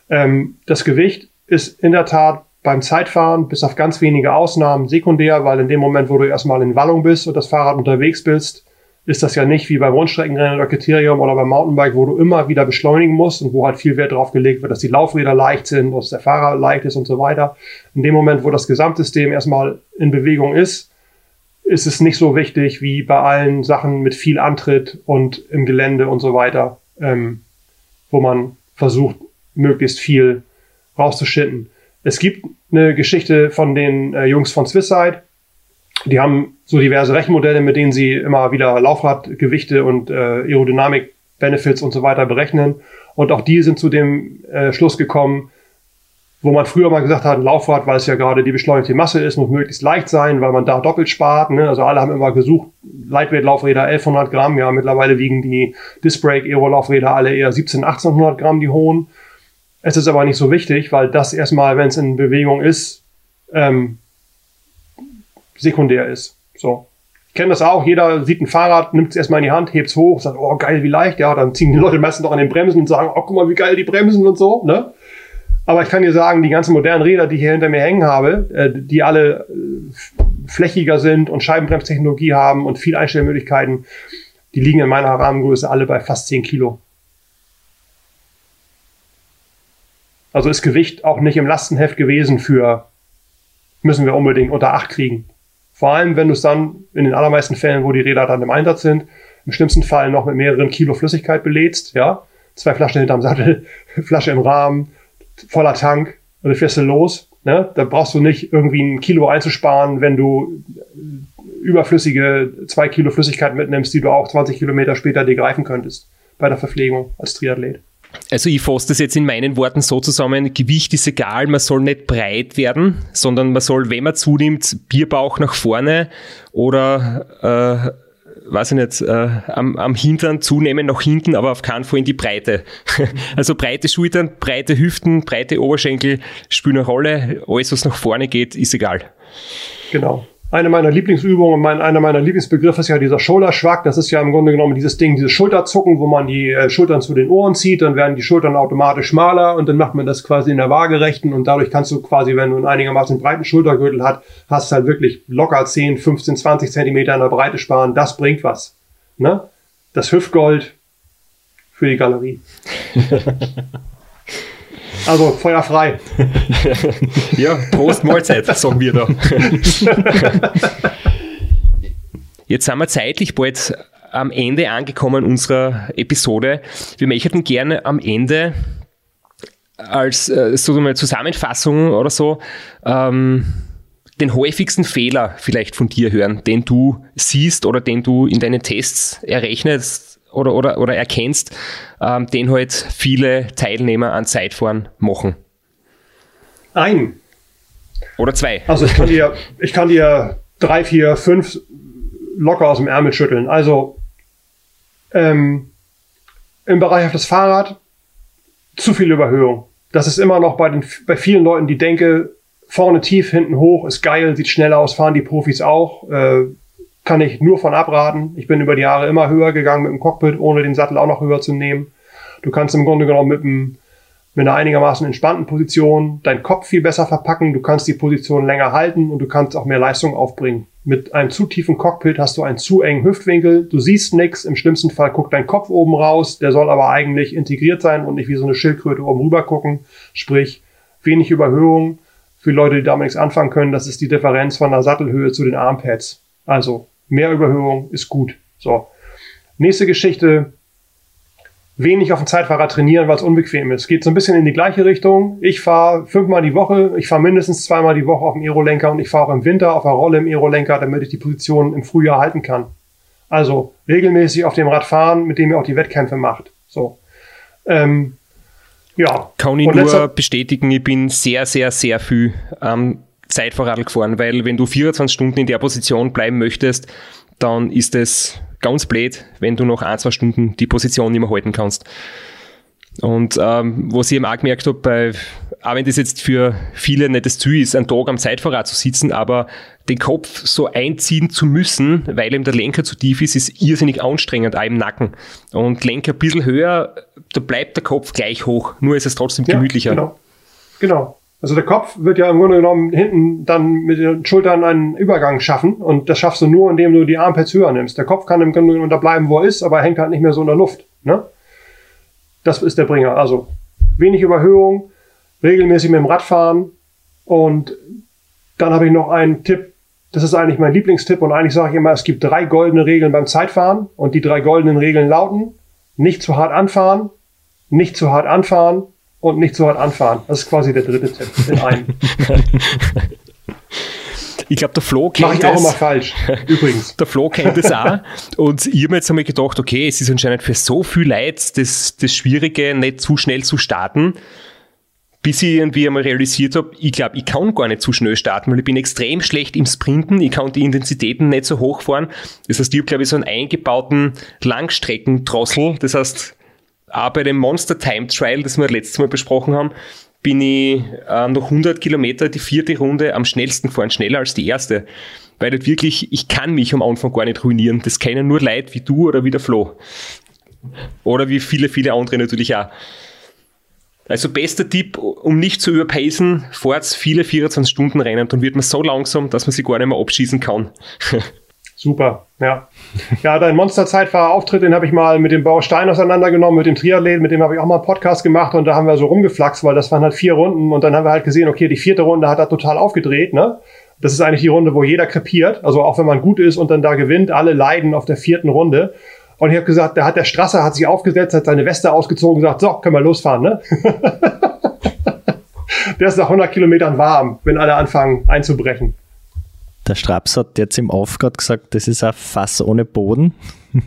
[SPEAKER 4] Ähm, das Gewicht ist in der Tat beim Zeitfahren bis auf ganz wenige Ausnahmen sekundär, weil in dem Moment, wo du erstmal in Wallung bist und das Fahrrad unterwegs bist, ist das ja nicht wie beim Rundstreckenrennen oder Kriterium oder beim Mountainbike, wo du immer wieder beschleunigen musst und wo halt viel Wert darauf gelegt wird, dass die Laufräder leicht sind, dass der Fahrer leicht ist und so weiter. In dem Moment, wo das Gesamtsystem erstmal in Bewegung ist, ist es nicht so wichtig wie bei allen Sachen mit viel Antritt und im Gelände und so weiter, ähm, wo man versucht, möglichst viel rauszuschinden. Es gibt eine Geschichte von den äh, Jungs von Swisside. Die haben so diverse Rechenmodelle, mit denen sie immer wieder Laufradgewichte und äh, Aerodynamik-Benefits und so weiter berechnen. Und auch die sind zu dem äh, Schluss gekommen, wo man früher mal gesagt hat, ein Laufrad, weil es ja gerade die beschleunigte Masse ist, muss möglichst leicht sein, weil man da doppelt spart. Ne? Also alle haben immer gesucht, Lightweight-Laufräder 1100 Gramm. Ja, mittlerweile wiegen die Disc-Brake-Aero-Laufräder alle eher 17, 1800 Gramm, die hohen. Es ist aber nicht so wichtig, weil das erstmal, wenn es in Bewegung ist, ähm, sekundär ist. So. Ich kenne das auch, jeder sieht ein Fahrrad, nimmt es erstmal in die Hand, hebt es hoch, sagt, oh geil, wie leicht, ja, dann ziehen die Leute meistens doch an den Bremsen und sagen, oh guck mal, wie geil die Bremsen und so, ne? Aber ich kann dir sagen, die ganzen modernen Räder, die ich hier hinter mir hängen habe, äh, die alle äh, flächiger sind und Scheibenbremstechnologie haben und viel Einstellmöglichkeiten, die liegen in meiner Rahmengröße alle bei fast 10 Kilo. Also ist Gewicht auch nicht im Lastenheft gewesen für, müssen wir unbedingt unter 8 kriegen. Vor allem, wenn du es dann in den allermeisten Fällen, wo die Räder dann im Einsatz sind, im schlimmsten Fall noch mit mehreren Kilo Flüssigkeit belädst, ja. Zwei Flaschen hinterm Sattel, Flasche im Rahmen, voller Tank und dann fährst du los. Ne? Da brauchst du nicht irgendwie ein Kilo einzusparen, wenn du überflüssige zwei Kilo Flüssigkeit mitnimmst, die du auch 20 Kilometer später dir greifen könntest bei der Verpflegung als Triathlet.
[SPEAKER 2] Also ich fasse das jetzt in meinen Worten so zusammen, Gewicht ist egal, man soll nicht breit werden, sondern man soll, wenn man zunimmt, Bierbauch nach vorne oder äh, weiß ich nicht, äh, am, am Hintern zunehmen nach hinten, aber auf keinen Fall in die Breite. also breite Schultern, breite Hüften, breite Oberschenkel spielen eine Rolle. Alles, was nach vorne geht, ist egal.
[SPEAKER 4] Genau eine meiner Lieblingsübungen, mein, einer meiner Lieblingsbegriffe ist ja dieser Shrug. Das ist ja im Grunde genommen dieses Ding, dieses Schulterzucken, wo man die äh, Schultern zu den Ohren zieht, dann werden die Schultern automatisch schmaler und dann macht man das quasi in der Waagerechten und dadurch kannst du quasi, wenn du einen einigermaßen breiten Schultergürtel hast, hast halt wirklich locker 10, 15, 20 Zentimeter in der Breite sparen. Das bringt was. Ne? Das Hüftgold für die Galerie. Also Feuer frei.
[SPEAKER 2] ja, Prost Mahlzeit, sagen wir da. Jetzt sind wir zeitlich bald am Ende angekommen unserer Episode. Wir möchten gerne am Ende als äh, so eine Zusammenfassung oder so ähm, den häufigsten Fehler vielleicht von dir hören, den du siehst oder den du in deinen Tests errechnest oder, oder, oder erkennst, ähm, den halt viele Teilnehmer an Zeitfahren machen?
[SPEAKER 4] Ein.
[SPEAKER 2] Oder zwei.
[SPEAKER 4] Also ich kann dir, ich kann dir drei, vier, fünf locker aus dem Ärmel schütteln. Also ähm, im Bereich auf das Fahrrad zu viel Überhöhung. Das ist immer noch bei, den, bei vielen Leuten die Denke, vorne tief, hinten hoch, ist geil, sieht schnell aus, fahren die Profis auch. Äh, kann ich nur von abraten. Ich bin über die Jahre immer höher gegangen mit dem Cockpit, ohne den Sattel auch noch höher zu nehmen. Du kannst im Grunde genommen mit, einem, mit einer einigermaßen entspannten Position deinen Kopf viel besser verpacken. Du kannst die Position länger halten und du kannst auch mehr Leistung aufbringen. Mit einem zu tiefen Cockpit hast du einen zu engen Hüftwinkel. Du siehst nichts. Im schlimmsten Fall guckt dein Kopf oben raus. Der soll aber eigentlich integriert sein und nicht wie so eine Schildkröte oben rüber gucken. Sprich, wenig Überhöhung. Für Leute, die damit nichts anfangen können, das ist die Differenz von der Sattelhöhe zu den Armpads. Also Mehr Überhöhung ist gut. So. Nächste Geschichte. Wenig auf dem Zeitfahrrad trainieren, weil es unbequem ist. Geht so ein bisschen in die gleiche Richtung. Ich fahre fünfmal die Woche, ich fahre mindestens zweimal die Woche auf dem Aerolenker und ich fahre auch im Winter auf der Rolle im Aerolenker, damit ich die Position im Frühjahr halten kann. Also regelmäßig auf dem Rad fahren, mit dem ihr auch die Wettkämpfe macht. So. Ähm,
[SPEAKER 2] ja. Kann ich nur bestätigen, ich bin sehr, sehr, sehr viel ähm, Zeitfahrradl gefahren, weil wenn du 24 Stunden in der Position bleiben möchtest, dann ist es ganz blöd, wenn du noch ein, zwei Stunden die Position nicht mehr halten kannst. Und ähm, was ich eben auch gemerkt habe, bei, auch wenn das jetzt für viele nicht das Ziel ist, einen Tag am Zeitfahrrad zu sitzen, aber den Kopf so einziehen zu müssen, weil eben der Lenker zu tief ist, ist irrsinnig anstrengend, auch im Nacken. Und Lenker ein bisschen höher, da bleibt der Kopf gleich hoch, nur ist es trotzdem gemütlicher.
[SPEAKER 4] Ja, genau. Genau. Also der Kopf wird ja im Grunde genommen hinten dann mit den Schultern einen Übergang schaffen und das schaffst du nur, indem du die Armpads höher nimmst. Der Kopf kann im Grunde genommen da bleiben, wo er ist, aber er hängt halt nicht mehr so in der Luft. Ne? Das ist der Bringer. Also wenig Überhöhung, regelmäßig mit dem Rad fahren und dann habe ich noch einen Tipp, das ist eigentlich mein Lieblingstipp und eigentlich sage ich immer, es gibt drei goldene Regeln beim Zeitfahren und die drei goldenen Regeln lauten, nicht zu hart anfahren, nicht zu hart anfahren und nicht so hart anfahren. Das ist quasi der dritte Tipp in einem.
[SPEAKER 2] Ich glaube, der Flo kennt
[SPEAKER 4] Mach ich
[SPEAKER 2] das.
[SPEAKER 4] auch immer falsch, übrigens.
[SPEAKER 2] Der Flo kennt das auch. Und ich habe mir jetzt einmal gedacht, okay, es ist anscheinend für so viel Leid das, das Schwierige, nicht zu schnell zu starten, bis ich irgendwie einmal realisiert habe, ich glaube, ich kann gar nicht zu schnell starten, weil ich bin extrem schlecht im Sprinten, ich kann die Intensitäten nicht so hoch fahren. Das heißt, ich habe, glaube ich, so einen eingebauten Langstreckendrossel. Das heißt, auch bei dem Monster Time Trial, das wir letztes Mal besprochen haben, bin ich äh, noch 100 Kilometer die vierte Runde am schnellsten fahren, schneller als die erste. Weil das wirklich, ich kann mich am Anfang gar nicht ruinieren. Das kennen nur Leute wie du oder wie der Flo. Oder wie viele, viele andere natürlich auch. Also bester Tipp, um nicht zu überpacen, fahrt viele 24 Stunden Rennen, dann wird man so langsam, dass man sich gar nicht mehr abschießen kann.
[SPEAKER 4] Super, ja. Ja, dein Monsterzeit-Auftritt, den habe ich mal mit dem Baustein auseinandergenommen, mit dem Triathleten, mit dem habe ich auch mal einen Podcast gemacht und da haben wir so rumgeflaxt, weil das waren halt vier Runden und dann haben wir halt gesehen, okay, die vierte Runde hat er total aufgedreht, ne? Das ist eigentlich die Runde, wo jeder krepiert, also auch wenn man gut ist und dann da gewinnt, alle leiden auf der vierten Runde. Und ich habe gesagt, da hat der Strasser hat sich aufgesetzt, hat seine Weste ausgezogen gesagt, so, können wir losfahren, ne? der ist nach 100 Kilometern warm, wenn alle anfangen einzubrechen.
[SPEAKER 3] Der Straps hat jetzt im gerade gesagt, das ist ein Fass ohne Boden.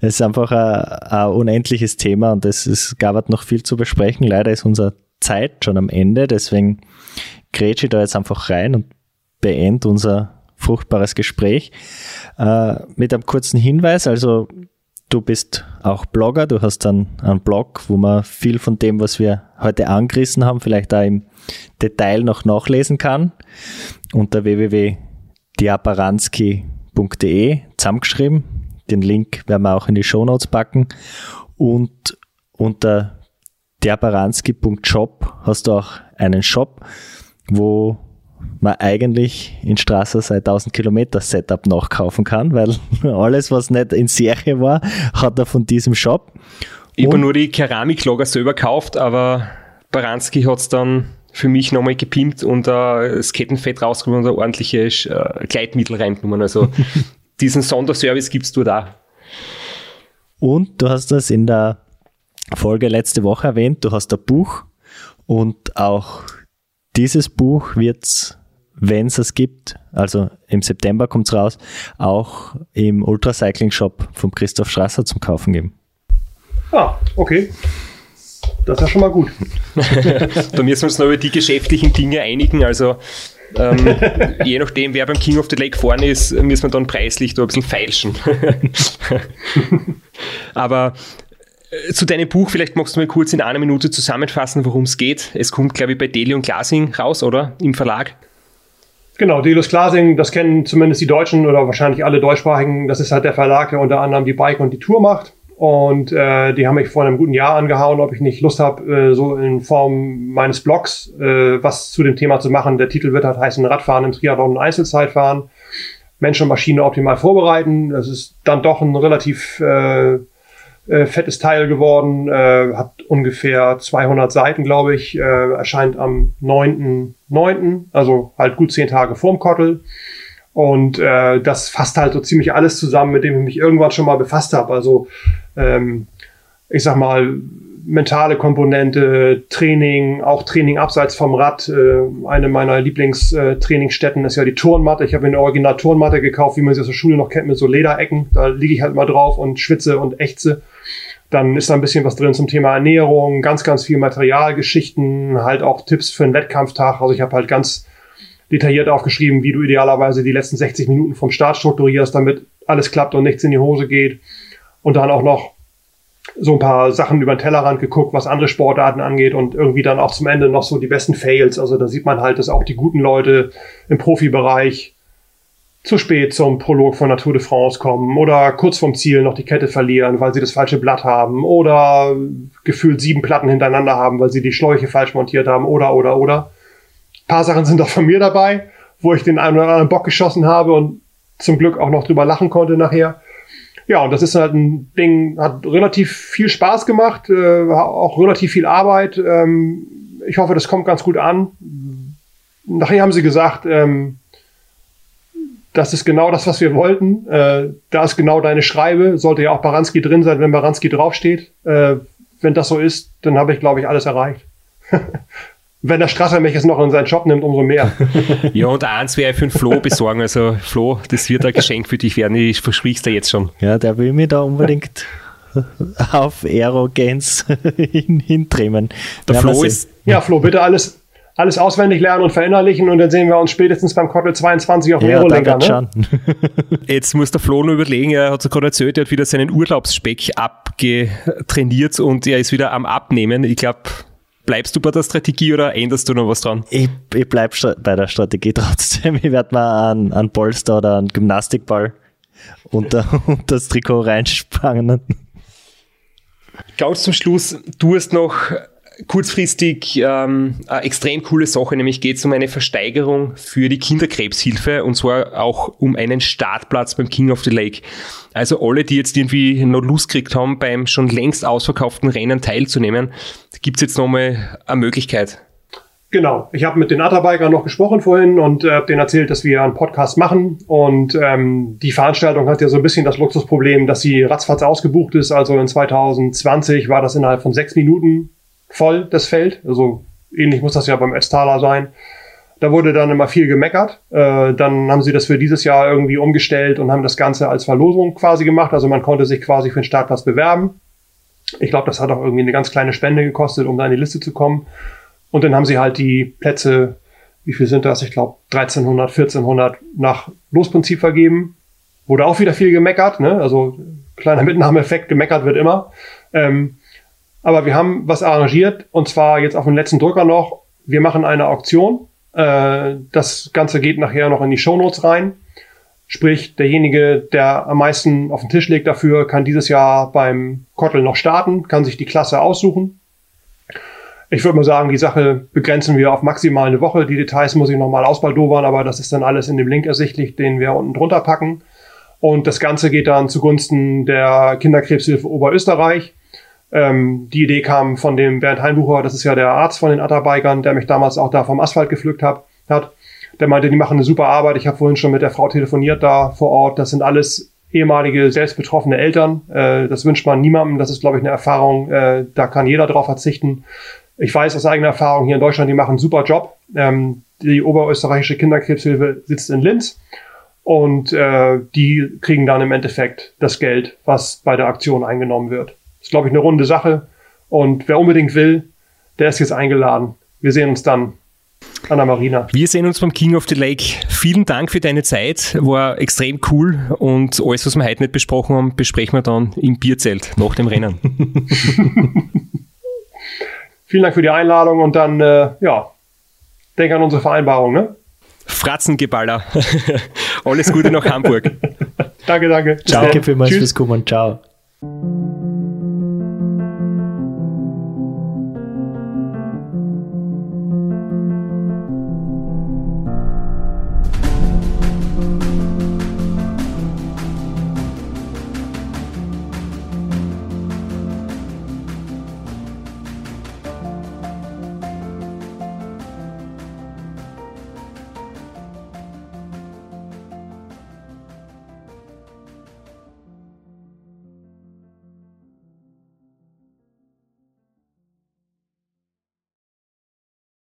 [SPEAKER 3] Es ist einfach ein, ein unendliches Thema und es gab noch viel zu besprechen. Leider ist unsere Zeit schon am Ende, deswegen grätsche ich da jetzt einfach rein und beende unser fruchtbares Gespräch äh, mit einem kurzen Hinweis. Also du bist auch Blogger, du hast dann einen Blog, wo man viel von dem, was wir heute angerissen haben, vielleicht da im Detail noch nachlesen kann. Unter www.diabaranski.de zusammengeschrieben. Den Link werden wir auch in die Show Notes packen. Und unter derbaranski.shop hast du auch einen Shop, wo man eigentlich in Straße seit 1000 Kilometer Setup nachkaufen kann, weil alles, was nicht in Serie war, hat er von diesem Shop.
[SPEAKER 2] Ich habe nur die Keramiklager selber gekauft, aber Baranski hat es dann für mich nochmal gepimpt und äh, das Kettenfett rausgenommen und ein ordentliches äh, Gleitmittel reingenommen. Also diesen Sonderservice gibt es dort auch.
[SPEAKER 3] Und du hast das in der Folge letzte Woche erwähnt, du hast ein Buch und auch dieses Buch wird es, wenn es es gibt, also im September kommt es raus, auch im Ultracycling Shop von Christoph Strasser zum Kaufen geben.
[SPEAKER 4] Ah, okay. Das ist ja schon mal gut.
[SPEAKER 2] da müssen wir uns noch über die geschäftlichen Dinge einigen. Also ähm, je nachdem, wer beim King of the Lake vorne ist, müssen wir dann preislich da ein bisschen feilschen. Aber äh, zu deinem Buch, vielleicht magst du mal kurz in einer Minute zusammenfassen, worum es geht. Es kommt, glaube ich, bei Deli und Glasing raus, oder? Im Verlag.
[SPEAKER 4] Genau, Delius Glasing, das kennen zumindest die Deutschen oder wahrscheinlich alle Deutschsprachigen. Das ist halt der Verlag, der unter anderem die Bike und die Tour macht. Und äh, die haben mich vor einem guten Jahr angehauen, ob ich nicht Lust habe, äh, so in Form meines Blogs äh, was zu dem Thema zu machen. Der Titel wird halt heißen Radfahren im Triathlon und Einzelzeitfahren. Mensch und Maschine optimal vorbereiten. Das ist dann doch ein relativ äh, äh, fettes Teil geworden, äh, hat ungefähr 200 Seiten, glaube ich, äh, erscheint am 9.9., also halt gut zehn Tage vorm Kottel. Und äh, das fasst halt so ziemlich alles zusammen, mit dem ich mich irgendwann schon mal befasst habe. Also ähm, ich sag mal, mentale Komponente, Training, auch Training abseits vom Rad. Äh, eine meiner Lieblingstrainingsstätten ist ja die Turnmatte. Ich habe eine Original-Turnmatte gekauft, wie man sie aus der Schule noch kennt, mit so Lederecken. Da liege ich halt mal drauf und schwitze und ächze. Dann ist da ein bisschen was drin zum Thema Ernährung, ganz, ganz viel Materialgeschichten, halt auch Tipps für einen Wettkampftag. Also ich habe halt ganz detailliert aufgeschrieben, wie du idealerweise die letzten 60 Minuten vom Start strukturierst, damit alles klappt und nichts in die Hose geht. Und dann auch noch so ein paar Sachen über den Tellerrand geguckt, was andere Sportarten angeht und irgendwie dann auch zum Ende noch so die besten Fails. Also da sieht man halt, dass auch die guten Leute im Profibereich zu spät zum Prolog von Tour de France kommen oder kurz vorm Ziel noch die Kette verlieren, weil sie das falsche Blatt haben oder gefühlt sieben Platten hintereinander haben, weil sie die Schläuche falsch montiert haben oder oder oder. Paar Sachen sind auch von mir dabei, wo ich den einen oder anderen Bock geschossen habe und zum Glück auch noch drüber lachen konnte nachher. Ja, und das ist halt ein Ding, hat relativ viel Spaß gemacht, äh, auch relativ viel Arbeit. Ähm, ich hoffe, das kommt ganz gut an. Nachher haben sie gesagt, ähm, das ist genau das, was wir wollten. Äh, da ist genau deine Schreibe. Sollte ja auch Baranski drin sein, wenn Baranski draufsteht. Äh, wenn das so ist, dann habe ich, glaube ich, alles erreicht. wenn der Strasser mich jetzt noch in seinen Job nimmt, umso mehr.
[SPEAKER 2] ja, und eins ich für den Flo besorgen. Also, Flo, das wird ein Geschenk für dich werden. Ich versprich's dir jetzt schon.
[SPEAKER 3] Ja, der will mir da unbedingt auf Aerogens hin, hintrimmen.
[SPEAKER 4] Der Flo ist. Ja, Flo, bitte alles, alles auswendig lernen und verinnerlichen und dann sehen wir uns spätestens beim Kottel 22 auf dem ja, Aerolenker. Ne?
[SPEAKER 2] Jetzt muss der Flo nur überlegen, er hat so gerade erzählt, er hat wieder seinen Urlaubsspeck abgetrainiert und er ist wieder am Abnehmen. Ich glaube, bleibst du bei der Strategie oder änderst du noch was dran?
[SPEAKER 3] Ich, ich bleibe bei der Strategie trotzdem. Ich werde mal einen, einen Polster oder einen Gymnastikball unter, unter das Trikot reinspannen.
[SPEAKER 2] Ganz zum Schluss, du hast noch kurzfristig ähm, eine extrem coole Sache, nämlich geht es um eine Versteigerung für die Kinderkrebshilfe und zwar auch um einen Startplatz beim King of the Lake. Also alle, die jetzt irgendwie noch Lust gekriegt haben, beim schon längst ausverkauften Rennen teilzunehmen, gibt es jetzt nochmal eine Möglichkeit.
[SPEAKER 4] Genau, ich habe mit den Atterbikern noch gesprochen vorhin und äh, denen erzählt, dass wir einen Podcast machen. Und ähm, die Veranstaltung hat ja so ein bisschen das Luxusproblem, dass sie ratzfatz ausgebucht ist. Also in 2020 war das innerhalb von sechs Minuten voll, das Feld. Also ähnlich muss das ja beim Ötztaler sein. Da wurde dann immer viel gemeckert. Äh, dann haben sie das für dieses Jahr irgendwie umgestellt und haben das Ganze als Verlosung quasi gemacht. Also man konnte sich quasi für den Startplatz bewerben. Ich glaube, das hat auch irgendwie eine ganz kleine Spende gekostet, um da in die Liste zu kommen. Und dann haben sie halt die Plätze, wie viel sind das? Ich glaube 1300, 1400 nach Losprinzip vergeben. Wurde auch wieder viel gemeckert, ne? Also kleiner Mitnahmeeffekt, gemeckert wird immer. Ähm, aber wir haben was arrangiert und zwar jetzt auf dem letzten Drücker noch. Wir machen eine Auktion. Äh, das Ganze geht nachher noch in die Shownotes rein. Sprich, derjenige, der am meisten auf den Tisch legt dafür, kann dieses Jahr beim Kottel noch starten, kann sich die Klasse aussuchen. Ich würde mal sagen, die Sache begrenzen wir auf maximal eine Woche. Die Details muss ich nochmal ausbaldowern, aber das ist dann alles in dem Link ersichtlich, den wir unten drunter packen. Und das Ganze geht dann zugunsten der Kinderkrebshilfe Oberösterreich. Ähm, die Idee kam von dem Bernd Heinbucher, das ist ja der Arzt von den Atterbikern, der mich damals auch da vom Asphalt gepflückt hat. Der meinte, die machen eine super Arbeit. Ich habe vorhin schon mit der Frau telefoniert da vor Ort. Das sind alles ehemalige selbst betroffene Eltern. Äh, das wünscht man niemandem. Das ist, glaube ich, eine Erfahrung, äh, da kann jeder drauf verzichten. Ich weiß aus eigener Erfahrung hier in Deutschland, die machen einen super Job. Ähm, die oberösterreichische Kinderkrebshilfe sitzt in Linz und äh, die kriegen dann im Endeffekt das Geld, was bei der Aktion eingenommen wird. Das ist, glaube ich, eine runde Sache. Und wer unbedingt will, der ist jetzt eingeladen. Wir sehen uns dann an der Marina.
[SPEAKER 2] Wir sehen uns beim King of the Lake. Vielen Dank für deine Zeit. War extrem cool. Und alles, was wir heute nicht besprochen haben, besprechen wir dann im Bierzelt nach dem Rennen.
[SPEAKER 4] Vielen Dank für die Einladung und dann, äh, ja, denk an unsere Vereinbarung, ne?
[SPEAKER 2] Fratzengeballer. Alles Gute nach Hamburg.
[SPEAKER 4] danke, danke.
[SPEAKER 3] Ciao. Danke vielmals Tschüss. fürs Kommen. Ciao.